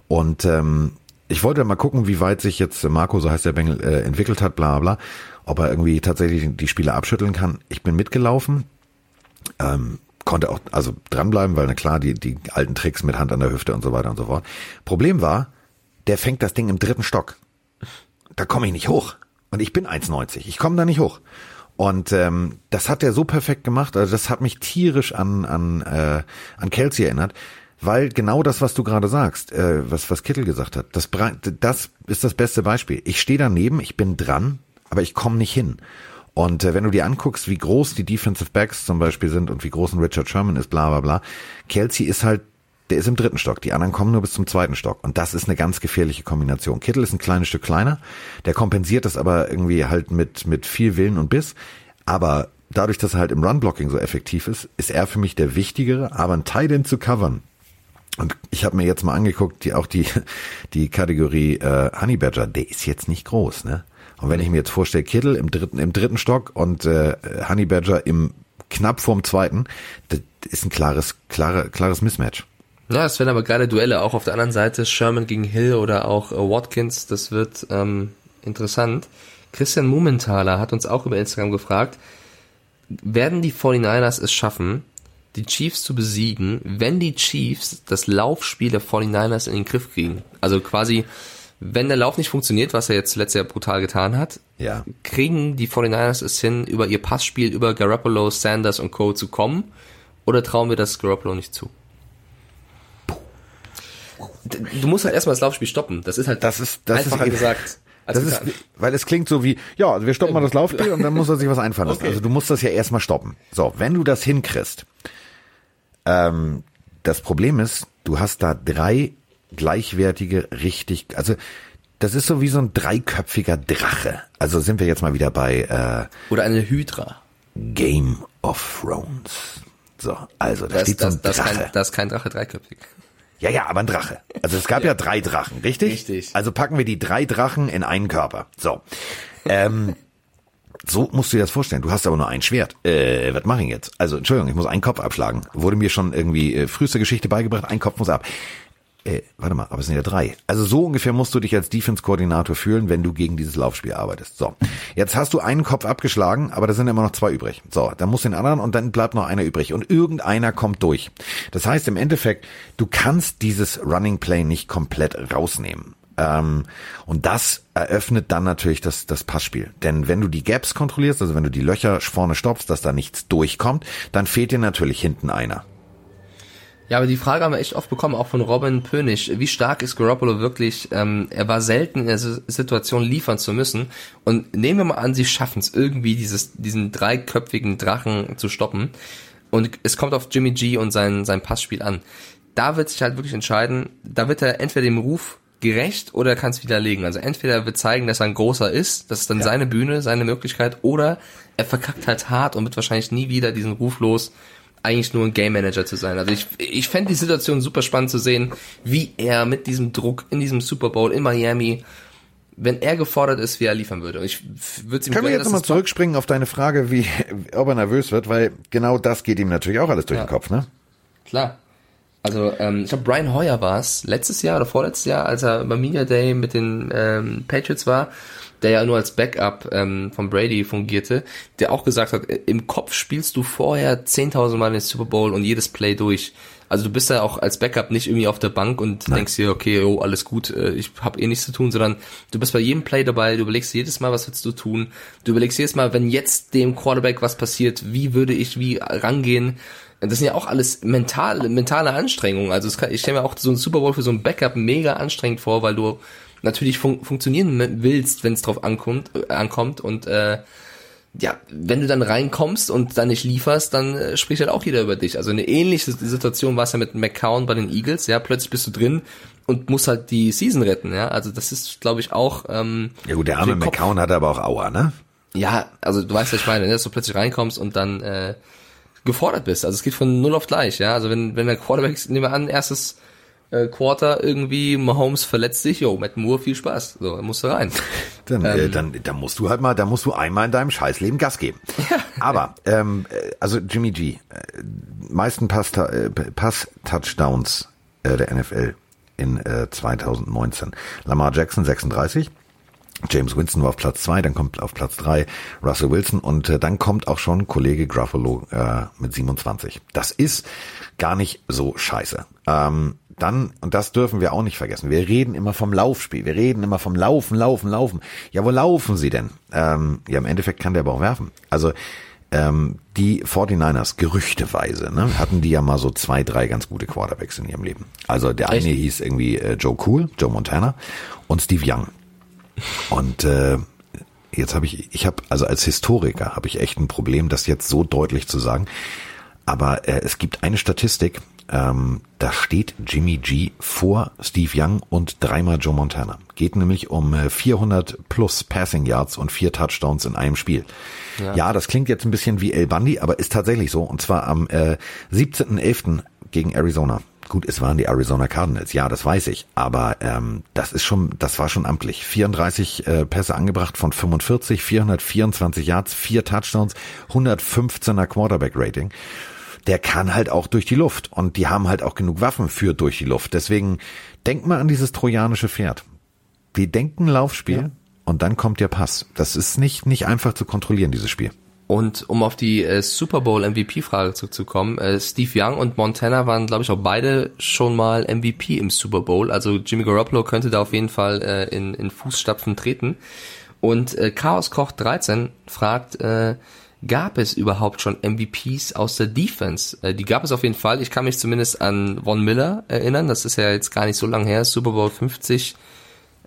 Und ähm, ich wollte mal gucken, wie weit sich jetzt Marco, so heißt der Bengel, äh, entwickelt hat, bla bla, ob er irgendwie tatsächlich die Spieler abschütteln kann. Ich bin mitgelaufen, ähm, konnte auch also dranbleiben, weil na klar, die, die alten Tricks mit Hand an der Hüfte und so weiter und so fort. Problem war, der fängt das Ding im dritten Stock. Da komme ich nicht hoch. Und ich bin 1,90. Ich komme da nicht hoch. Und ähm, das hat er so perfekt gemacht. Also das hat mich tierisch an an äh, an Kelsey erinnert, weil genau das, was du gerade sagst, äh, was was Kittel gesagt hat, das das ist das beste Beispiel. Ich stehe daneben, ich bin dran, aber ich komme nicht hin. Und äh, wenn du dir anguckst, wie groß die Defensive Backs zum Beispiel sind und wie groß ein Richard Sherman ist, bla bla bla, Kelsey ist halt der ist im dritten Stock. Die anderen kommen nur bis zum zweiten Stock. Und das ist eine ganz gefährliche Kombination. Kittel ist ein kleines Stück kleiner. Der kompensiert das aber irgendwie halt mit, mit viel Willen und Biss. Aber dadurch, dass er halt im Run-Blocking so effektiv ist, ist er für mich der wichtigere. Aber ein Tight zu covern, und ich habe mir jetzt mal angeguckt, die auch die die Kategorie äh, Honey Badger, der ist jetzt nicht groß, ne? Und wenn ich mir jetzt vorstelle, Kittel im dritten im dritten Stock und äh, Honey Badger im knapp vorm zweiten, das ist ein klares klare, klares Mismatch. Ja, es werden aber geile Duelle, auch auf der anderen Seite Sherman gegen Hill oder auch äh, Watkins, das wird ähm, interessant. Christian Mumenthaler hat uns auch über Instagram gefragt, werden die 49ers es schaffen, die Chiefs zu besiegen, wenn die Chiefs das Laufspiel der 49ers in den Griff kriegen? Also quasi, wenn der Lauf nicht funktioniert, was er jetzt letztes Jahr brutal getan hat, ja. kriegen die 49ers es hin, über ihr Passspiel, über Garoppolo, Sanders und Co. zu kommen? Oder trauen wir das Garoppolo nicht zu? Du musst halt erstmal das Laufspiel stoppen. Das ist halt das ist, das einfacher ist, gesagt. Das ist, weil es klingt so wie, ja, wir stoppen mal das Laufspiel und dann muss er sich was einfallen lassen. Okay. Also du musst das ja erstmal stoppen. So, wenn du das hinkriegst, ähm, das Problem ist, du hast da drei gleichwertige, richtig, also das ist so wie so ein dreiköpfiger Drache. Also sind wir jetzt mal wieder bei äh, Oder eine Hydra. Game of Thrones. So, also da das, steht das, so ein Drache. Das ist kein, das ist kein Drache dreiköpfig. Ja, ja, aber ein Drache. Also es gab ja, ja drei Drachen, richtig? Richtig. Also packen wir die drei Drachen in einen Körper. So. Ähm, so musst du dir das vorstellen. Du hast aber nur ein Schwert. Äh, was mache ich jetzt? Also, Entschuldigung, ich muss einen Kopf abschlagen. Wurde mir schon irgendwie äh, früheste Geschichte beigebracht, ein Kopf muss ab. Äh, warte mal, aber es sind ja drei. Also so ungefähr musst du dich als Defense-Koordinator fühlen, wenn du gegen dieses Laufspiel arbeitest. So, jetzt hast du einen Kopf abgeschlagen, aber da sind immer noch zwei übrig. So, dann musst du den anderen und dann bleibt noch einer übrig und irgendeiner kommt durch. Das heißt im Endeffekt, du kannst dieses Running Play nicht komplett rausnehmen. Ähm, und das eröffnet dann natürlich das, das Passspiel. Denn wenn du die Gaps kontrollierst, also wenn du die Löcher vorne stopfst, dass da nichts durchkommt, dann fehlt dir natürlich hinten einer. Ja, aber die Frage haben wir echt oft bekommen, auch von Robin Pönig. Wie stark ist Garoppolo wirklich? Ähm, er war selten in der Situation, liefern zu müssen. Und nehmen wir mal an, sie schaffen es irgendwie, dieses, diesen dreiköpfigen Drachen zu stoppen. Und es kommt auf Jimmy G und sein, sein Passspiel an. Da wird sich halt wirklich entscheiden, da wird er entweder dem Ruf gerecht oder er kann es widerlegen. Also entweder wird zeigen, dass er ein großer ist, das ist dann ja. seine Bühne, seine Möglichkeit, oder er verkackt halt hart und wird wahrscheinlich nie wieder diesen Ruf los, eigentlich nur ein Game Manager zu sein. Also ich, ich fände die Situation super spannend zu sehen, wie er mit diesem Druck in diesem Super Bowl in Miami, wenn er gefordert ist, wie er liefern würde. Ich würde ihm Können wir jetzt nochmal zurückspringen auf deine Frage, wie, ob er nervös wird, weil genau das geht ihm natürlich auch alles durch ja. den Kopf, ne? Klar. Also ähm, ich glaube, Brian Hoyer war es letztes Jahr oder vorletztes Jahr, als er beim Media Day mit den ähm, Patriots war der ja nur als Backup ähm, von Brady fungierte, der auch gesagt hat, im Kopf spielst du vorher 10.000 Mal den Super Bowl und jedes Play durch. Also du bist ja auch als Backup nicht irgendwie auf der Bank und Nein. denkst dir, okay, oh, alles gut, äh, ich habe eh nichts zu tun, sondern du bist bei jedem Play dabei, du überlegst jedes Mal, was willst du tun. Du überlegst jedes Mal, wenn jetzt dem Quarterback was passiert, wie würde ich wie rangehen. Das sind ja auch alles mentale, mentale Anstrengungen. Also kann, ich stelle mir auch so einen Super Bowl für so einen Backup mega anstrengend vor, weil du natürlich fun funktionieren willst, wenn es drauf ankommt, äh, ankommt und äh, ja, wenn du dann reinkommst und dann nicht lieferst, dann äh, spricht halt auch jeder über dich. Also eine ähnliche Situation war es ja mit McCown bei den Eagles, ja, plötzlich bist du drin und musst halt die Season retten, ja. Also das ist, glaube ich, auch ähm, Ja gut, der arme McCown hatte aber auch Aua, ne? ja, also du weißt, was ich meine, ne? dass du plötzlich reinkommst und dann äh, gefordert bist. Also es geht von null auf gleich, ja. Also wenn, wenn der Quarterback, nehmen wir an, erstes äh, Quarter irgendwie, Mahomes verletzt sich, jo, Matt Moore, viel Spaß. So, dann musst du rein. Dann, äh, dann, dann musst du halt mal, da musst du einmal in deinem Scheißleben Gas geben. Aber, ähm, äh, also Jimmy G, äh, meisten Pass, äh, Pass-Touchdowns äh, der NFL in äh, 2019. Lamar Jackson 36. James Winston war auf Platz zwei, dann kommt auf Platz drei Russell Wilson und äh, dann kommt auch schon Kollege Gruffalo äh, mit 27. Das ist gar nicht so scheiße. Ähm, dann, und das dürfen wir auch nicht vergessen, wir reden immer vom Laufspiel, wir reden immer vom Laufen, Laufen, Laufen. Ja, wo laufen sie denn? Ähm, ja, im Endeffekt kann der aber auch werfen. Also ähm, die 49ers, gerüchteweise, ne, hatten die ja mal so zwei, drei ganz gute Quarterbacks in ihrem Leben. Also der eine Echt? hieß irgendwie äh, Joe Cool, Joe Montana und Steve Young. Und äh, jetzt habe ich, ich habe, also als Historiker habe ich echt ein Problem, das jetzt so deutlich zu sagen. Aber äh, es gibt eine Statistik, ähm, da steht Jimmy G vor Steve Young und dreimal Joe Montana. Geht nämlich um äh, 400 plus Passing Yards und vier Touchdowns in einem Spiel. Ja. das klingt jetzt ein bisschen wie El Bundy, aber ist tatsächlich so. Und zwar am äh, 17.11. gegen Arizona. Gut, es waren die Arizona Cardinals, ja, das weiß ich. Aber ähm, das ist schon, das war schon amtlich. 34 äh, Pässe angebracht von 45, 424 Yards, vier Touchdowns, 115er Quarterback-Rating. Der kann halt auch durch die Luft und die haben halt auch genug Waffen für durch die Luft. Deswegen denk mal an dieses trojanische Pferd. Die denken Laufspiel und dann kommt der Pass. Das ist nicht nicht einfach zu kontrollieren dieses Spiel. Und um auf die äh, Super Bowl MVP-Frage zurückzukommen, äh, Steve Young und Montana waren, glaube ich, auch beide schon mal MVP im Super Bowl. Also Jimmy Garoppolo könnte da auf jeden Fall äh, in, in Fußstapfen treten. Und äh, Chaos Koch 13 fragt, äh, gab es überhaupt schon MVPs aus der Defense? Äh, die gab es auf jeden Fall. Ich kann mich zumindest an Von Miller erinnern. Das ist ja jetzt gar nicht so lange her. Super Bowl 50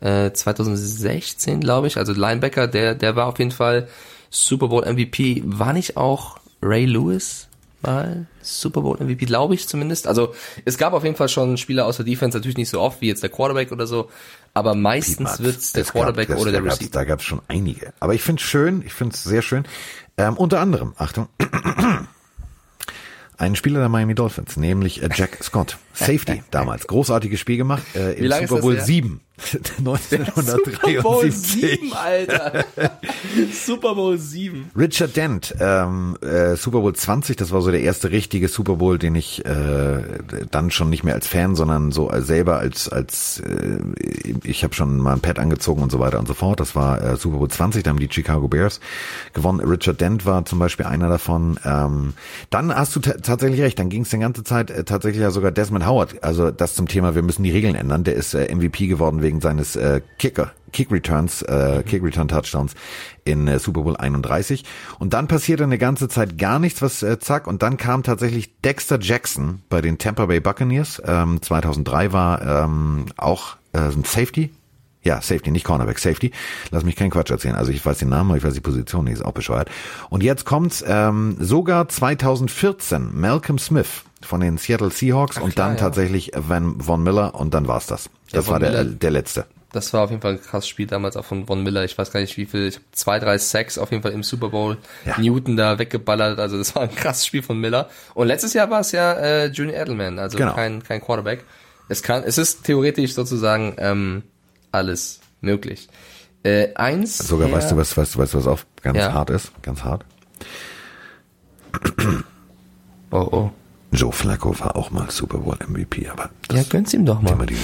äh, 2016, glaube ich. Also Linebacker, der, der war auf jeden Fall Super Bowl MVP. War nicht auch Ray Lewis mal Super Bowl MVP, glaube ich zumindest. Also es gab auf jeden Fall schon Spieler aus der Defense, natürlich nicht so oft wie jetzt der Quarterback oder so, aber meistens Piepmatz. wird's der Es Quarterback gab, das, oder der da gab's- Receiver. Da gab es schon einige. Aber ich finde es schön, ich finde es sehr schön. Ähm, unter anderem, Achtung, einen Spieler der Miami Dolphins, nämlich äh, Jack Scott. Safety damals. Großartiges Spiel gemacht äh, im Super das Bowl her? 7 Super Bowl 1973. 7, Alter. Super Bowl 7. Richard Dent, ähm, äh, Super Bowl 20, das war so der erste richtige Super Bowl, den ich äh, dann schon nicht mehr als Fan, sondern so selber als als äh, ich habe schon mal ein Pad angezogen und so weiter und so fort. Das war äh, Super Bowl 20, da haben die Chicago Bears gewonnen. Richard Dent war zum Beispiel einer davon. Ähm, dann hast du ta- tatsächlich recht, dann ging es die ganze Zeit äh, tatsächlich ja sogar Desmond Howard, also das zum Thema, wir müssen die Regeln ändern. Der ist äh, MVP geworden wegen seines äh, Kicker. Kick Returns, äh, Kick Return Touchdowns in äh, Super Bowl 31. Und dann passierte eine ganze Zeit gar nichts, was äh, zack. Und dann kam tatsächlich Dexter Jackson bei den Tampa Bay Buccaneers. Ähm, 2003 war ähm, auch äh, ein Safety. Ja, Safety, nicht Cornerback, Safety. Lass mich keinen Quatsch erzählen. Also ich weiß den Namen, aber ich weiß die Position nicht, ist auch bescheuert. Und jetzt kommt's ähm, sogar 2014, Malcolm Smith von den Seattle Seahawks und klar, dann ja. tatsächlich Van, Von Miller und dann war's das. Das Von war der, Miller- der letzte. Das war auf jeden Fall ein krasses Spiel damals auch von Von Miller. Ich weiß gar nicht wie viel, ich habe zwei, drei Sacks auf jeden Fall im Super Bowl. Ja. Newton da weggeballert, also das war ein krasses Spiel von Miller. Und letztes Jahr war es ja äh, Junior Edelman, also Genau. kein, kein Quarterback. Es kann, es ist theoretisch sozusagen ähm, alles möglich. Äh, eins. Sogar, der- weißt du, was, weißt du, weißt du, was auch ganz Ja. hart ist? Ganz hart. Oh, oh. Joe Flacco war auch mal Super Bowl MVP, aber das Ja, gönn's ihm doch mal. Thema, die,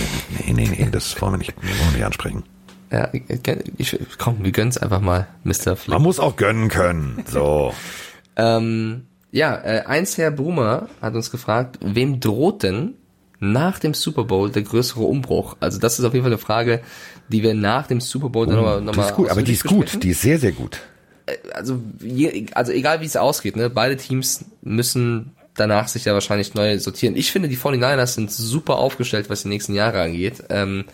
nee, nee, nee, das wollen wir nicht, wollen wir nicht ansprechen. Ja, ich, komm, wir gönnen's einfach mal, Mr. Flick. Man muss auch gönnen können. So. Ähm, Ja, äh, eins Herr Brumer hat uns gefragt, wem droht denn nach dem Super Bowl der größere Umbruch? Also das ist auf jeden Fall eine Frage, die wir nach dem Super Bowl dann nochmal noch Die ist gut, aber die ist gut, die ist sehr, sehr gut. Also, je, also egal wie es ausgeht, ne, beide Teams müssen danach sich ja wahrscheinlich neu sortieren. Ich finde, die 49ers sind super aufgestellt, was die nächsten Jahre angeht. Ähm,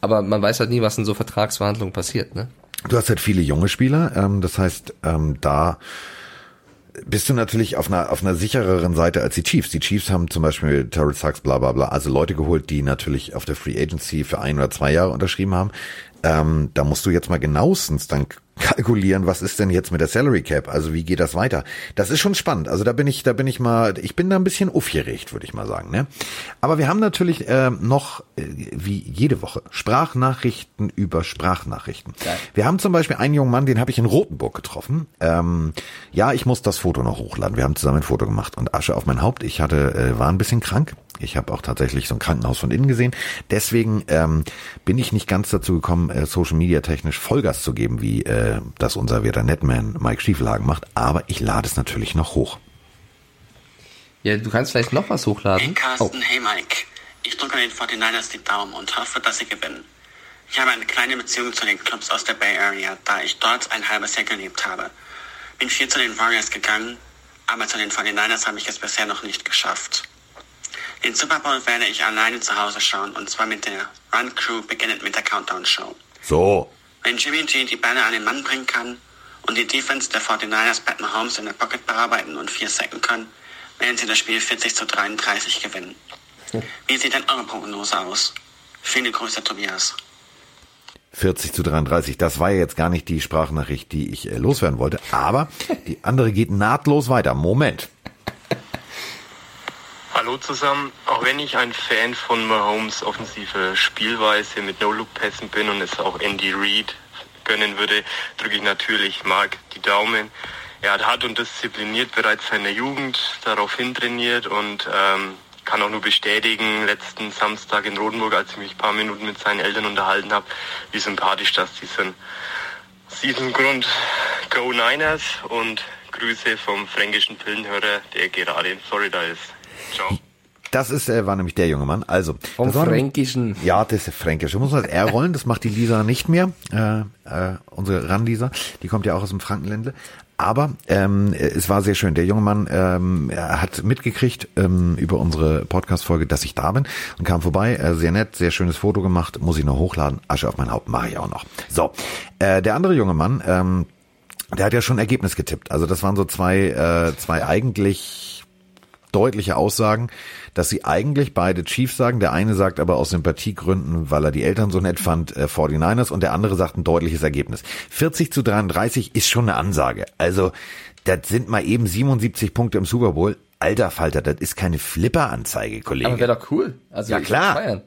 aber man weiß halt nie, was in so Vertragsverhandlungen passiert, ne? Du hast halt viele junge Spieler, ähm, das heißt, ähm, da bist du natürlich auf einer, auf einer sichereren Seite als die Chiefs. Die Chiefs haben zum Beispiel Terrell Sachs, bla bla bla, also Leute geholt, die natürlich auf der Free Agency für ein oder zwei Jahre unterschrieben haben. Ähm, da musst du jetzt mal genauestens dann kalkulieren, was ist denn jetzt mit der Salary Cap? Also wie geht das weiter? Das ist schon spannend. Also da bin ich, da bin ich mal, ich bin da ein bisschen aufgeregt, würde ich mal sagen. Ne? Aber wir haben natürlich äh, noch, äh, wie jede Woche, Sprachnachrichten über Sprachnachrichten. Geil. Wir haben zum Beispiel einen jungen Mann, den habe ich in Rotenburg getroffen. Ähm, ja, ich muss das Foto noch hochladen. Wir haben zusammen ein Foto gemacht und Asche auf mein Haupt. Ich hatte, äh, war ein bisschen krank. Ich habe auch tatsächlich so ein Krankenhaus von innen gesehen. Deswegen ähm, bin ich nicht ganz dazu gekommen, äh, Social Media technisch Vollgas zu geben, wie äh, äh, das unser Werder Netman Mike Stiefelhagen macht, aber ich lade es natürlich noch hoch. Ja, du kannst vielleicht noch was hochladen. Hey Carsten, oh. hey Mike. Ich drücke den 49ers die Daumen und hoffe, dass sie gewinnen. Ich habe eine kleine Beziehung zu den Clubs aus der Bay Area, da ich dort ein halbes Jahr gelebt habe. Bin viel zu den Warriors gegangen, aber zu den 49ers habe ich es bisher noch nicht geschafft. Den Super Bowl werde ich alleine zu Hause schauen und zwar mit der Run Crew beginnend mit der Countdown Show. So. Wenn Jimmy G die Bälle an den Mann bringen kann und die Defense der 49ers Pat Mahomes in der Pocket bearbeiten und vier sacken können, werden sie das Spiel 40 zu 33 gewinnen. Wie sieht denn eure Prognose aus? Viele Grüße, Tobias. 40 zu 33. Das war ja jetzt gar nicht die Sprachnachricht, die ich äh, loswerden wollte, aber die andere geht nahtlos weiter. Moment. Hallo zusammen. Auch wenn ich ein Fan von Mahomes offensive Spielweise mit No-Look-Pässen bin und es auch Andy Reid gönnen würde, drücke ich natürlich Mark die Daumen. Er hat hart und diszipliniert bereits seine Jugend darauf hintrainiert und ähm, kann auch nur bestätigen, letzten Samstag in Rodenburg, als ich mich ein paar Minuten mit seinen Eltern unterhalten habe, wie sympathisch das die sind. Diesen Grund Go Niners und Grüße vom fränkischen Pillenhörer, der gerade in Florida ist. Ciao. Das ist, äh, war nämlich der junge Mann. Also. Vom Fränkischen. Ja, das ist Fränkisch. Muss man das R rollen, das macht die Lisa nicht mehr. Äh, äh, unsere Ran-Lisa, die kommt ja auch aus dem Frankenländle. Aber ähm, es war sehr schön. Der junge Mann ähm, er hat mitgekriegt ähm, über unsere Podcast-Folge, dass ich da bin und kam vorbei. Äh, sehr nett, sehr schönes Foto gemacht. Muss ich noch hochladen. Asche auf mein Haupt mache ich auch noch. So, äh, der andere junge Mann, ähm, der hat ja schon Ergebnis getippt. Also das waren so zwei, äh, zwei eigentlich deutliche Aussagen, dass sie eigentlich beide Chiefs sagen. Der eine sagt aber aus Sympathiegründen, weil er die Eltern so nett fand, äh, 49ers und der andere sagt ein deutliches Ergebnis. 40 zu 33 ist schon eine Ansage. Also, das sind mal eben 77 Punkte im Super Bowl. Alter Falter, das ist keine Flipper-Anzeige, Kollege. Aber wäre doch cool. Also ja, klar.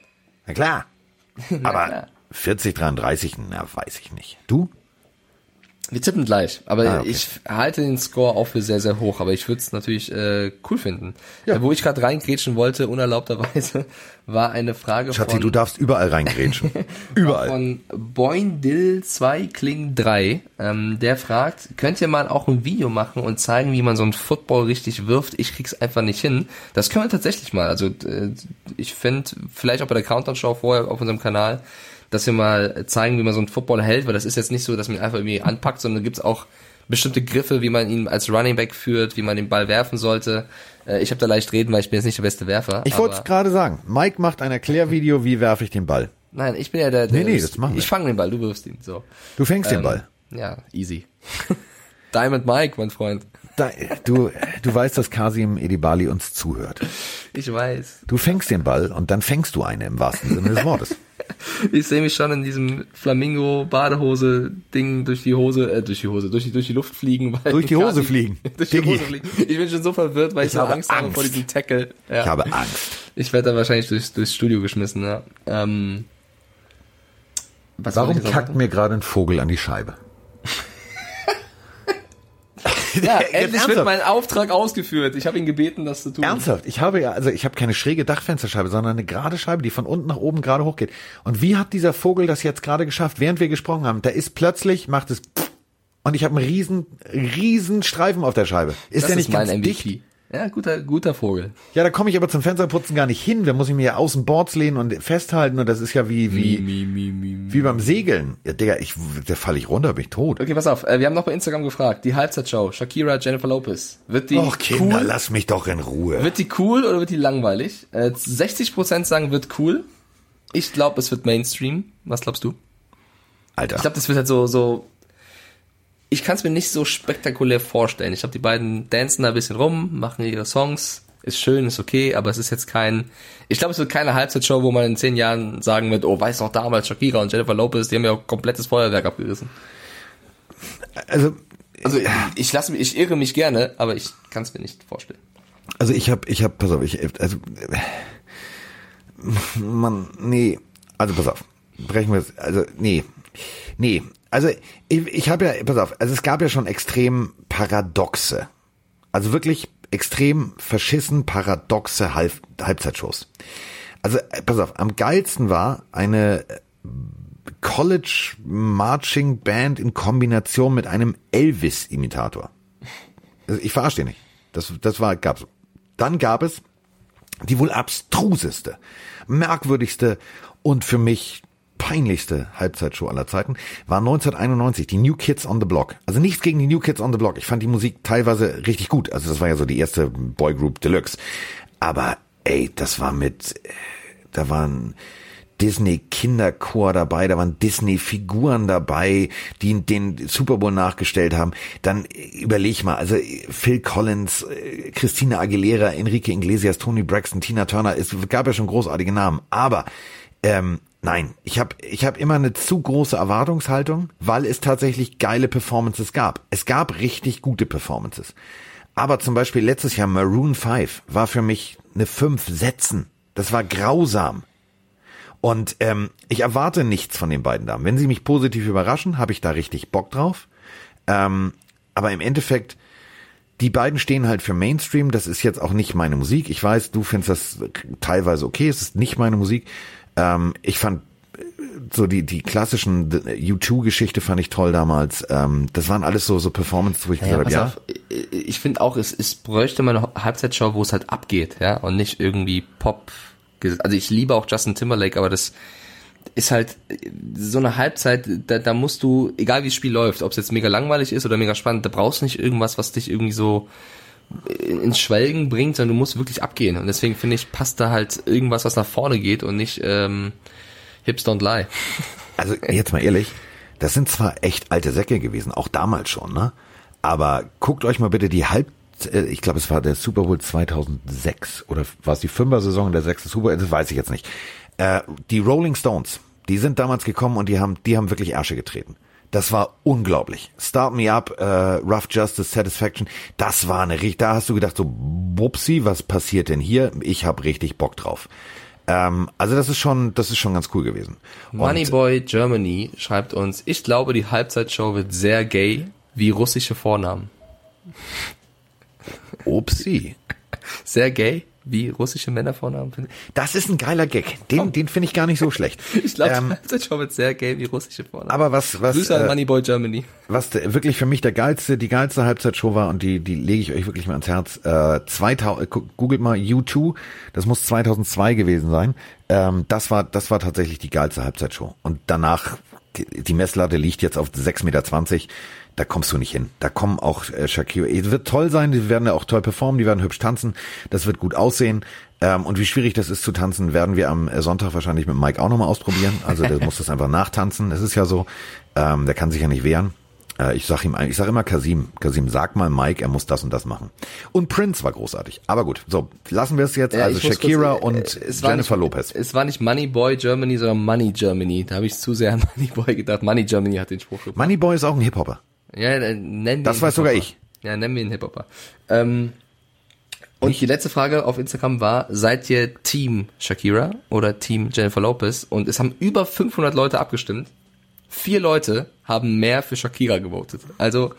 Na klar. aber klar. 40, 33, na, weiß ich nicht. Du? Wir tippen gleich, aber ah, okay. ich halte den Score auch für sehr, sehr hoch, aber ich würde es natürlich äh, cool finden. Ja. Wo ich gerade reingrätschen wollte, unerlaubterweise, war eine Frage Schatzi, von... du darfst überall reingrätschen. überall. Von Boindil 2 Kling 3. Ähm, der fragt, könnt ihr mal auch ein Video machen und zeigen, wie man so einen Football richtig wirft? Ich krieg's einfach nicht hin. Das können wir tatsächlich mal. Also äh, ich finde, vielleicht auch bei der Countdown-Show vorher auf unserem Kanal, dass wir mal zeigen, wie man so einen Football hält, weil das ist jetzt nicht so, dass man ihn einfach irgendwie anpackt, sondern gibt es auch bestimmte Griffe, wie man ihn als Running Back führt, wie man den Ball werfen sollte. Äh, ich habe da leicht reden, weil ich bin jetzt nicht der beste Werfer. Ich wollte es gerade sagen. Mike macht ein Erklärvideo, wie werfe ich den Ball. Nein, ich bin ja der, der Nee, nee, das machen wir. Ich fange den Ball, du wirfst ihn. So. Du fängst ähm, den Ball. Ja, easy. Diamond Mike, mein Freund. Du, du weißt, dass Kasim Edibali uns zuhört. Ich weiß. Du fängst den Ball und dann fängst du eine im wahrsten Sinne des Wortes. ich sehe mich schon in diesem Flamingo-Badehose-Ding durch die Hose, äh, durch die Hose, durch die, durch die Luft fliegen. durch die Hose fliegen. durch die Hose fliegen. Ich bin schon so verwirrt, weil ich, ich so Angst, Angst habe vor diesem Tackle. Ja. Ich habe Angst. Ich werde da wahrscheinlich durchs, durchs Studio geschmissen, ja. Ähm, Warum kackt mir gerade ein Vogel an die Scheibe? Ja, endlich wird mein Auftrag ausgeführt. Ich habe ihn gebeten, das zu tun. Ernsthaft? Ich habe ja, also ich habe keine schräge Dachfensterscheibe, sondern eine gerade Scheibe, die von unten nach oben gerade hochgeht. Und wie hat dieser Vogel das jetzt gerade geschafft, während wir gesprochen haben? Da ist plötzlich, macht es und ich habe einen riesen, riesen Streifen auf der Scheibe. Ist das der nicht ist mein ganz dicht? Ja, guter, guter Vogel. Ja, da komme ich aber zum Fensterputzen gar nicht hin. Da muss ich mir ja außen Boards lehnen und festhalten und das ist ja wie, wie, Mi, mi, mi, wie beim Segeln. Ja, Digga, ich, da falle ich runter, bin ich tot. Okay, pass auf. Äh, wir haben noch bei Instagram gefragt. Die Halbzeitshow. Shakira, Jennifer Lopez. Wird die Och, Kinder, cool? lass mich doch in Ruhe. Wird die cool oder wird die langweilig? Äh, 60% sagen, wird cool. Ich glaube, es wird Mainstream. Was glaubst du? Alter. Ich glaube, das wird halt so, so. Ich kann es mir nicht so spektakulär vorstellen. Ich glaube, die beiden dancen da ein bisschen rum, machen ihre Songs. Ist schön, ist okay, aber es ist jetzt kein. Ich glaube, es wird keine Halbzeitshow, wo man in zehn Jahren sagen wird, oh, weiß noch damals Shakira und Jennifer Lopez, die haben ja auch komplettes Feuerwerk abgerissen. also, Also ich lasse mich, ich irre mich gerne, aber ich kann es mir nicht vorstellen. also ich habe, ich habe, pass auf, ich, also, Mann, nee, also pass auf, brechen wir es, also nee, nee, also ich, ich habe ja, pass auf, also es gab ja schon extrem paradoxe, also wirklich extrem verschissen paradoxe Halb, Halbzeitshows. Also äh, pass auf, am geilsten war eine College Marching Band in Kombination mit einem Elvis-Imitator. Also ich verarsche dich nicht. Das, das war, gab's. Dann gab es die wohl abstruseste, merkwürdigste und für mich peinlichste Halbzeitshow aller Zeiten war 1991 die New Kids on the Block. Also nichts gegen die New Kids on the Block. Ich fand die Musik teilweise richtig gut. Also das war ja so die erste Boygroup Deluxe. Aber ey, das war mit, äh, da waren Disney Kinderchor dabei, da waren Disney Figuren dabei, die den Super Bowl nachgestellt haben. Dann äh, überleg mal, also äh, Phil Collins, Christina Aguilera, Enrique Iglesias, Tony Braxton, Tina Turner, es gab ja schon großartige Namen, aber ähm, nein, ich habe ich hab immer eine zu große Erwartungshaltung, weil es tatsächlich geile Performances gab. Es gab richtig gute Performances. Aber zum Beispiel letztes Jahr Maroon 5 war für mich eine 5 Sätzen. Das war grausam. Und ähm, ich erwarte nichts von den beiden Damen. Wenn sie mich positiv überraschen, habe ich da richtig Bock drauf. Ähm, aber im Endeffekt, die beiden stehen halt für Mainstream. Das ist jetzt auch nicht meine Musik. Ich weiß, du findest das teilweise okay. Es ist nicht meine Musik. Ähm, ich fand äh, so die die klassischen U2-Geschichte fand ich toll damals. Ähm, das waren alles so so Performances, wo ich gesagt habe, pass ja. auf, ich- finde auch, es, es bräuchte mal eine Halbzeitshow, wo es halt abgeht, ja, und nicht irgendwie Pop. Also ich liebe auch Justin Timberlake, aber das ist halt so eine Halbzeit, da, da musst du, egal wie das Spiel läuft, ob es jetzt mega langweilig ist oder mega spannend, da brauchst du nicht irgendwas, was dich irgendwie so ins Schwelgen bringt, sondern du musst wirklich abgehen. Und deswegen finde ich, passt da halt irgendwas, was nach vorne geht und nicht ähm, Hips don't lie. Also jetzt mal ehrlich, das sind zwar echt alte Säcke gewesen, auch damals schon, ne? Aber guckt euch mal bitte die Halb, äh, ich glaube es war der Super Bowl 2006 oder war es die Fünfer-Saison der sechste Super Bowl, das weiß ich jetzt nicht. Äh, die Rolling Stones, die sind damals gekommen und die haben, die haben wirklich Ärsche getreten. Das war unglaublich. Start Me Up, äh, Rough Justice, Satisfaction, das war eine richtig, da hast du gedacht so, Bupsi, was passiert denn hier? Ich hab richtig Bock drauf. Ähm, also das ist schon, das ist schon ganz cool gewesen. Moneyboy Germany schreibt uns, ich glaube, die Halbzeitshow wird sehr gay, wie russische Vornamen. Upsi. Sehr gay, wie russische Männervornamen. finde ich. Das ist ein geiler Gag. Den, den finde ich gar nicht so schlecht. Ich glaube, Ähm, die Halbzeitshow wird sehr gay, wie russische Vornamen. aber was, was, Grüße an äh, Moneyboy Germany. was wirklich für mich der geilste, die geilste Halbzeitshow war und die, die lege ich euch wirklich mal ans Herz. Äh, 2000, äh, googelt mal U2, das muss 2002 gewesen sein. Ähm, das war, das war tatsächlich die geilste Halbzeitshow. Und danach, die, die Messlatte liegt jetzt auf 6,20 Meter. Da kommst du nicht hin. Da kommen auch äh, Shakira. Es wird toll sein, die werden ja auch toll performen, die werden hübsch tanzen, das wird gut aussehen. Ähm, und wie schwierig das ist zu tanzen, werden wir am äh, Sonntag wahrscheinlich mit Mike auch nochmal ausprobieren. Also der muss das einfach nachtanzen. Es ist ja so, ähm, der kann sich ja nicht wehren. Äh, ich sag ihm, ich sag immer Kasim, Kasim, sag mal Mike, er muss das und das machen. Und Prince war großartig. Aber gut, so lassen wir es jetzt. Ja, also Shakira kurz, äh, und es war Jennifer nicht, Lopez. Es war nicht Moneyboy Germany, sondern Money Germany. Da habe ich zu sehr an Moneyboy gedacht. Money Germany hat den Spruch gebracht. Moneyboy ist auch ein Hip-Hopper. Ja, äh, wir Das weiß sogar Hip-Hopper. Ja, nennen wir ihn Hip-Hopper. Ähm, und die letzte Frage auf Instagram war, seid ihr Team Shakira oder Team Jennifer Lopez? Und es haben über 500 Leute abgestimmt. Vier Leute haben mehr für Shakira gewotet. Also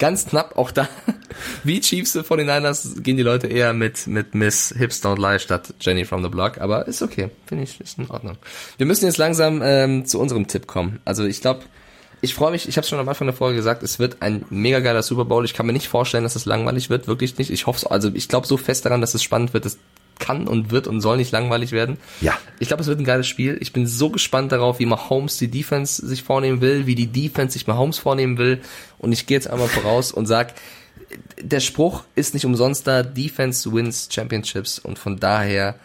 ganz knapp auch da. Wie Chiefs von den Niners gehen die Leute eher mit, mit Miss Hips Don't Lie statt Jenny from the Block. Aber ist okay. Finde ich, ist in Ordnung. Wir müssen jetzt langsam ähm, zu unserem Tipp kommen. Also ich glaube, Ich freue mich, ich habe schon am Anfang der Folge gesagt, es wird ein mega geiler Super Bowl. Ich kann mir nicht vorstellen, dass es langweilig wird, wirklich nicht. Ich hoffe, also ich glaube so fest daran, dass es spannend wird. Das kann und wird und soll nicht langweilig werden. Ja. Ich glaube, es wird ein geiles Spiel. Ich bin so gespannt darauf, wie Mahomes die Defense sich vornehmen will, wie die Defense sich Mahomes vornehmen will. Und ich gehe jetzt einmal voraus und sag, der Spruch ist nicht umsonst da, Defense wins Championships. Und von daher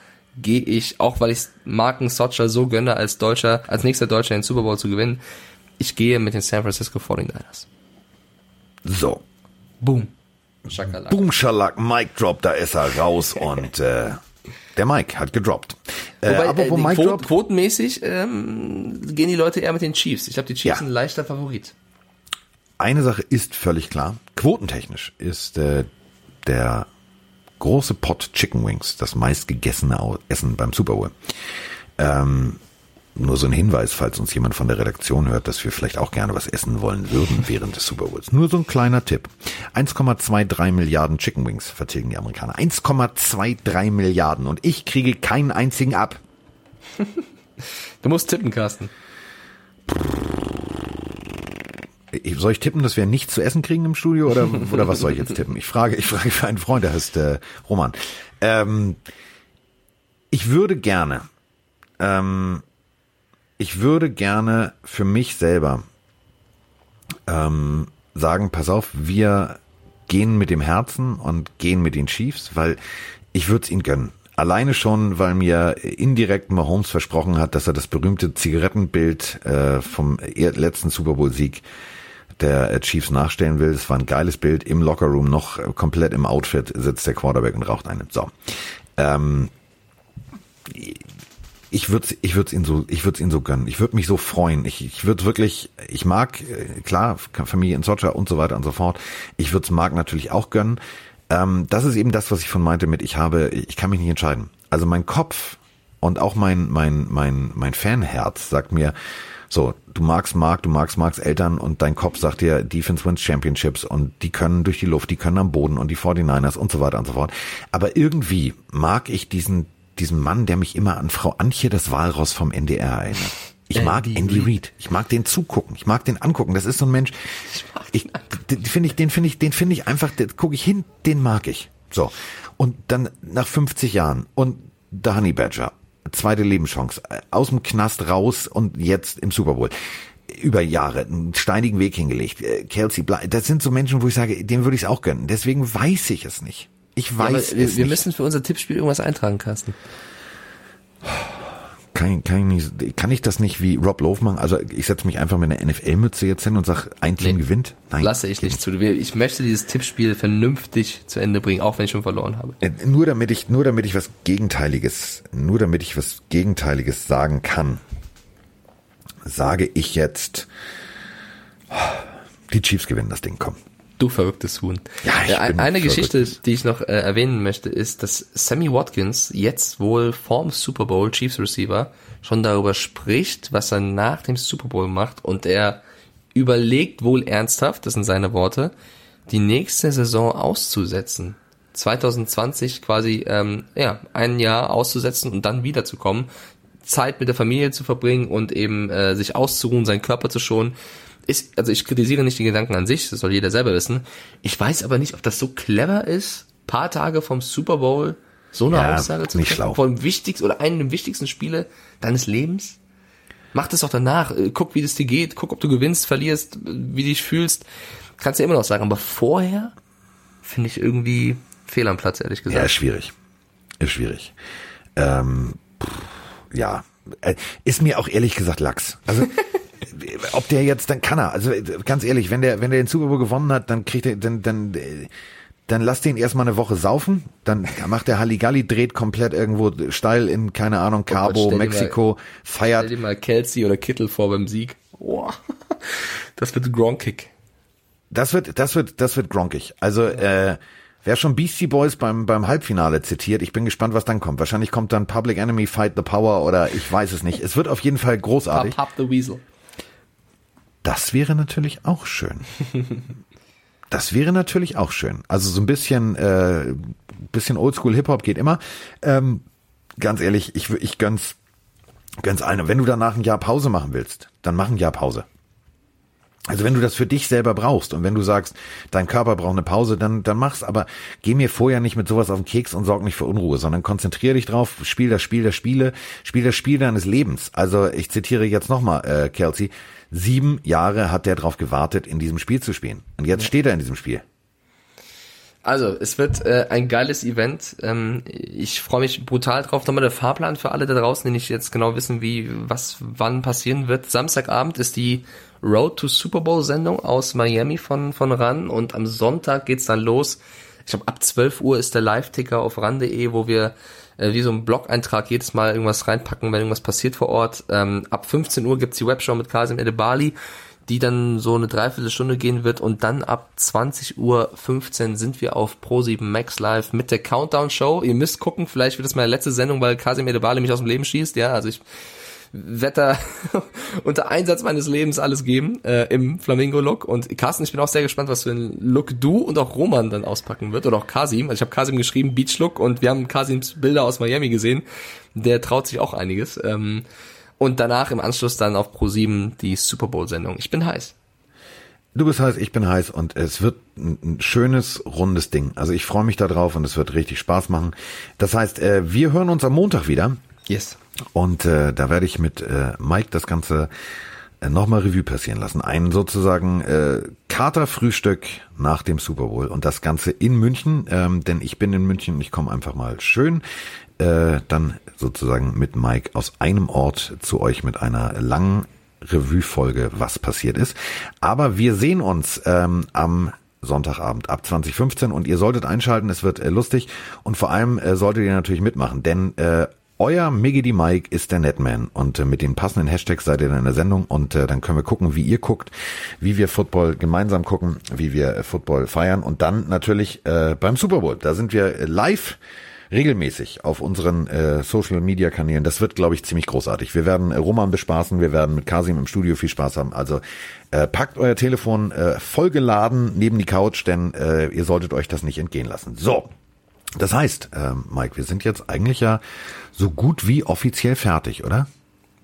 gehe ich, auch weil ich Marken Socher so gönne, als Deutscher, als nächster Deutscher den Super Bowl zu gewinnen, ich gehe mit den San Francisco 49ers. So. Boom. Schakalak. Boom, Schalak, Mic Drop, da ist er raus und äh, der Mike hat gedroppt. Äh, Wobei, äh, apropos die Mic Quoten, Drop, quotenmäßig ähm, gehen die Leute eher mit den Chiefs. Ich glaube, die Chiefs Ja. sind ein leichter Favorit. eine Sache ist völlig klar. Quotentechnisch ist äh, der große Pot Chicken Wings das meistgegessene Essen beim Super Bowl. Ähm, nur so ein Hinweis, falls uns jemand von der Redaktion hört, dass wir vielleicht auch gerne was essen wollen würden während des Super Bowls. Nur so ein kleiner Tipp. 1,23 Milliarden Chicken Wings vertilgen die Amerikaner. 1,23 Milliarden und ich kriege keinen einzigen ab. Du musst tippen, Carsten. Soll ich tippen, dass wir nichts zu essen kriegen im Studio oder, oder was soll ich jetzt tippen? Ich frage, ich frage für einen Freund, der heißt äh, Roman. Ähm, ich würde gerne, ähm, ich würde gerne für mich selber ähm, sagen, pass auf, wir gehen mit dem Herzen und gehen mit den Chiefs, weil ich würde es ihnen gönnen. Alleine schon, weil mir indirekt Mahomes versprochen hat, dass er das berühmte Zigarettenbild äh, vom er- letzten Super Bowl-Sieg der äh, Chiefs nachstellen will. Es war ein geiles Bild im Lockerroom, noch äh, komplett im Outfit sitzt der Quarterback und raucht eine. So. Ähm, ich würde ich würde ihn so ich würde ihn so gönnen. Ich würde mich so freuen. Ich ich würde wirklich ich mag äh, klar Familie in Socha und so weiter und so fort. Ich würde es Marc natürlich auch gönnen. Ähm, das ist eben das, was ich von meinte mit ich habe ich kann mich nicht entscheiden. Also mein Kopf und auch mein mein mein mein Fanherz sagt mir so, du magst Mark, du magst Marks Eltern und dein Kopf sagt dir Defense wins Championships und die können durch die Luft, die können am Boden und die 49ers und so weiter und so fort. Aber irgendwie mag ich diesen diesen Mann, der mich immer an Frau Antje das Walross vom NDR erinnert. Ich mag Andy Andy Reid. Reid. Ich mag den zugucken. Ich mag den angucken. Das ist so ein Mensch. Ich den finde ich, den finde ich, den finde ich einfach. Den gucke ich hin. Den mag ich. So und dann nach 50 Jahren und der Honey Badger, zweite Lebenschance, äh, aus dem Knast raus und jetzt im Super Bowl über Jahre einen steinigen Weg hingelegt. Äh, Kelsey, Bly, das sind so Menschen, wo ich sage, dem würde ich es auch gönnen. Deswegen weiß ich es nicht. Ich Ja, weiß wir, es wir nicht. müssen für unser Tippspiel irgendwas eintragen, Carsten. Kann, kann, ich nicht, kann ich das nicht wie Rob Lowe machen? Also ich setze mich einfach mit einer NFL-Mütze jetzt hin und sag, ein Team Nee. gewinnt? Nein. Lasse ich nicht zu. Wir- Ich möchte dieses Tippspiel vernünftig zu Ende bringen, auch wenn ich schon verloren habe. Äh, Nur damit ich, nur damit ich was Gegenteiliges, nur damit ich was Gegenteiliges sagen kann, sage ich jetzt, die Chiefs gewinnen das Ding, komm. Du verrücktes Huhn. Ja, ich ein- bin eine verrückt. Geschichte, die ich noch äh, erwähnen möchte, ist, dass Sammy Watkins jetzt wohl vorm Super Bowl Chiefs Receiver schon darüber spricht, was er nach dem Super Bowl macht und er überlegt wohl ernsthaft, das sind seine Worte, die nächste Saison auszusetzen. 2020 quasi ähm, ja ein Jahr auszusetzen und dann wiederzukommen, Zeit mit der Familie zu verbringen und eben äh, sich auszuruhen, seinen Körper zu schonen. Ist, also ich kritisiere nicht die Gedanken an sich, das soll jeder selber wissen. Ich weiß aber nicht, ob das so clever ist, paar Tage vom Super Bowl so eine Ja, Aussage zu treffen, dem wichtigsten oder einem der wichtigsten Spiele deines Lebens. Mach das doch danach, äh, guck, wie das dir geht, guck, ob du gewinnst, verlierst, äh, wie du dich fühlst. Kannst du ja immer noch sagen, aber vorher finde ich irgendwie fehl am Platz, ehrlich Ja, gesagt. ist schwierig. Ist schwierig. Ähm, pff, ja, äh, ist mir auch ehrlich gesagt Lachs. Also ob der jetzt, dann kann er. Also äh, ganz ehrlich, wenn der, wenn der den Super Bowl gewonnen hat, dann kriegt er, dann, dann, äh, dann lass den erstmal eine Woche saufen, dann macht der Halligalli, dreht komplett irgendwo steil in, keine Ahnung, Cabo, stell dir mal- Mexiko, Stell feiert. dir mal Kelsey oder Kittel vor beim Sieg. Boah. Das wird Gronkick. Das wird, das wird, das wird gronkig. Also, äh, wer schon Beastie Boys beim, beim Halbfinale zitiert, ich bin gespannt, was dann kommt. Wahrscheinlich kommt dann Public Enemy Fight the Power oder ich weiß es nicht. Es wird auf jeden Fall großartig. Pop the Weasel. Das wäre natürlich auch schön. Das wäre natürlich auch schön. Also so ein bisschen, äh, bisschen Oldschool Hip Hop geht immer. Ähm, ganz ehrlich, ich, ich gönn's, gönn's allen. Wenn du danach ein Jahr Pause machen willst, dann mach ein Jahr Pause. Also wenn du das für dich selber brauchst und wenn du sagst, dein Körper braucht eine Pause, dann, dann mach's, aber geh mir vorher nicht mit sowas auf den Keks und sorg nicht für Unruhe, sondern konzentrier dich drauf, spiel das Spiel der Spiele, spiel das Spiel deines Lebens. Also ich zitiere jetzt nochmal äh, Kelsey, sieben Jahre hat der drauf gewartet, in diesem Spiel zu spielen. Und jetzt ja. steht er in diesem Spiel. Also, es wird äh, ein geiles Event. Ähm, ich freue mich brutal drauf. Nochmal der Fahrplan für alle da draußen, die nicht jetzt genau wissen, wie was wann passieren wird. Samstagabend ist die Road to Super Bowl Sendung aus Miami von, von RAN und am Sonntag geht's dann los. Ich glaube, ab 12 Uhr ist der Live-Ticker auf RAN.de, wo wir äh, wie so ein Blog-Eintrag jedes Mal irgendwas reinpacken, wenn irgendwas passiert vor Ort. Ähm, ab 15 Uhr gibt's die Webshow mit Kasim Edebali, die dann so eine Dreiviertelstunde gehen wird und dann ab 20 Uhr 15 sind wir auf Pro7 Max Live mit der Countdown Show. Ihr müsst gucken, vielleicht wird das meine letzte Sendung, weil Kasim Edebali mich aus dem Leben schießt. Ja, also ich Wetter unter Einsatz meines Lebens alles geben äh, im Flamingo-Look. Und Carsten, ich bin auch sehr gespannt, was für ein Look du und auch Roman dann auspacken wird. Oder auch Kasim. Also ich habe Kasim geschrieben, Beach-Look und wir haben Kasims Bilder aus Miami gesehen. Der traut sich auch einiges. Ähm, und danach im Anschluss dann auf Pro7 die Super Bowl-Sendung. Ich bin heiß. Du bist heiß, ich bin heiß und es wird ein schönes, rundes Ding. Also ich freue mich da drauf und es wird richtig Spaß machen. Das heißt, äh, wir hören uns am Montag wieder. Yes. Und äh, da werde ich mit äh, Mike das Ganze äh, nochmal Revue passieren lassen. Ein sozusagen äh, Katerfrühstück nach dem Super Bowl und das Ganze in München, ähm, denn ich bin in München und ich komme einfach mal schön äh, dann sozusagen mit Mike aus einem Ort zu euch mit einer langen Revue-Folge, was passiert ist. Aber wir sehen uns ähm, am Sonntagabend ab 2015 und ihr solltet einschalten, es wird äh, lustig und vor allem äh, solltet ihr natürlich mitmachen, denn äh, euer Miggy Mike ist der Netman und äh, mit den passenden Hashtags seid ihr in der Sendung und äh, dann können wir gucken, wie ihr guckt, wie wir Football gemeinsam gucken, wie wir äh, Football feiern und dann natürlich beim Super Bowl. Da sind wir live regelmäßig auf unseren äh, Social Media Kanälen. Das wird, glaube ich, ziemlich großartig. Wir werden Roman bespaßen, wir werden mit Kasim im Studio viel Spaß haben. Also äh, packt euer Telefon äh, vollgeladen neben die Couch, denn äh, ihr solltet euch das nicht entgehen lassen. So, das heißt, äh, Mike, wir sind jetzt eigentlich ja so gut wie offiziell fertig, oder?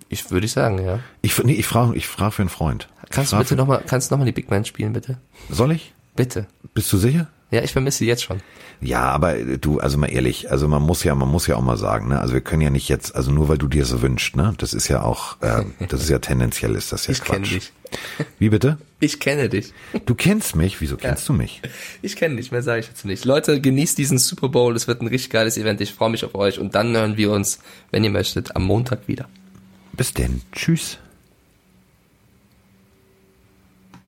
Ich würde ich sagen, ja. Ich, nee, ich frage ich frag für einen Freund. Kannst du bitte nochmal, kannst du nochmal die Big Man spielen, bitte? Soll ich? Bitte. Bist du sicher? Ja, ich vermisse sie jetzt schon. Ja, aber du, also mal ehrlich, also man muss ja, man muss ja auch mal sagen, ne, also wir können ja nicht jetzt, also nur weil du dir so wünschst, ne, das ist ja auch, äh, das ist ja tendenziell, ist das ja ich Quatsch. Ich kenne dich. Wie bitte? Ich kenne dich. Du kennst mich? Wieso kennst ja. du mich? Ich kenne dich, mehr sage ich jetzt nicht. Leute, genießt diesen Super Bowl, es wird ein richtig geiles Event, ich freue mich auf euch und dann hören wir uns, wenn ihr möchtet, am Montag wieder. Bis denn. Tschüss.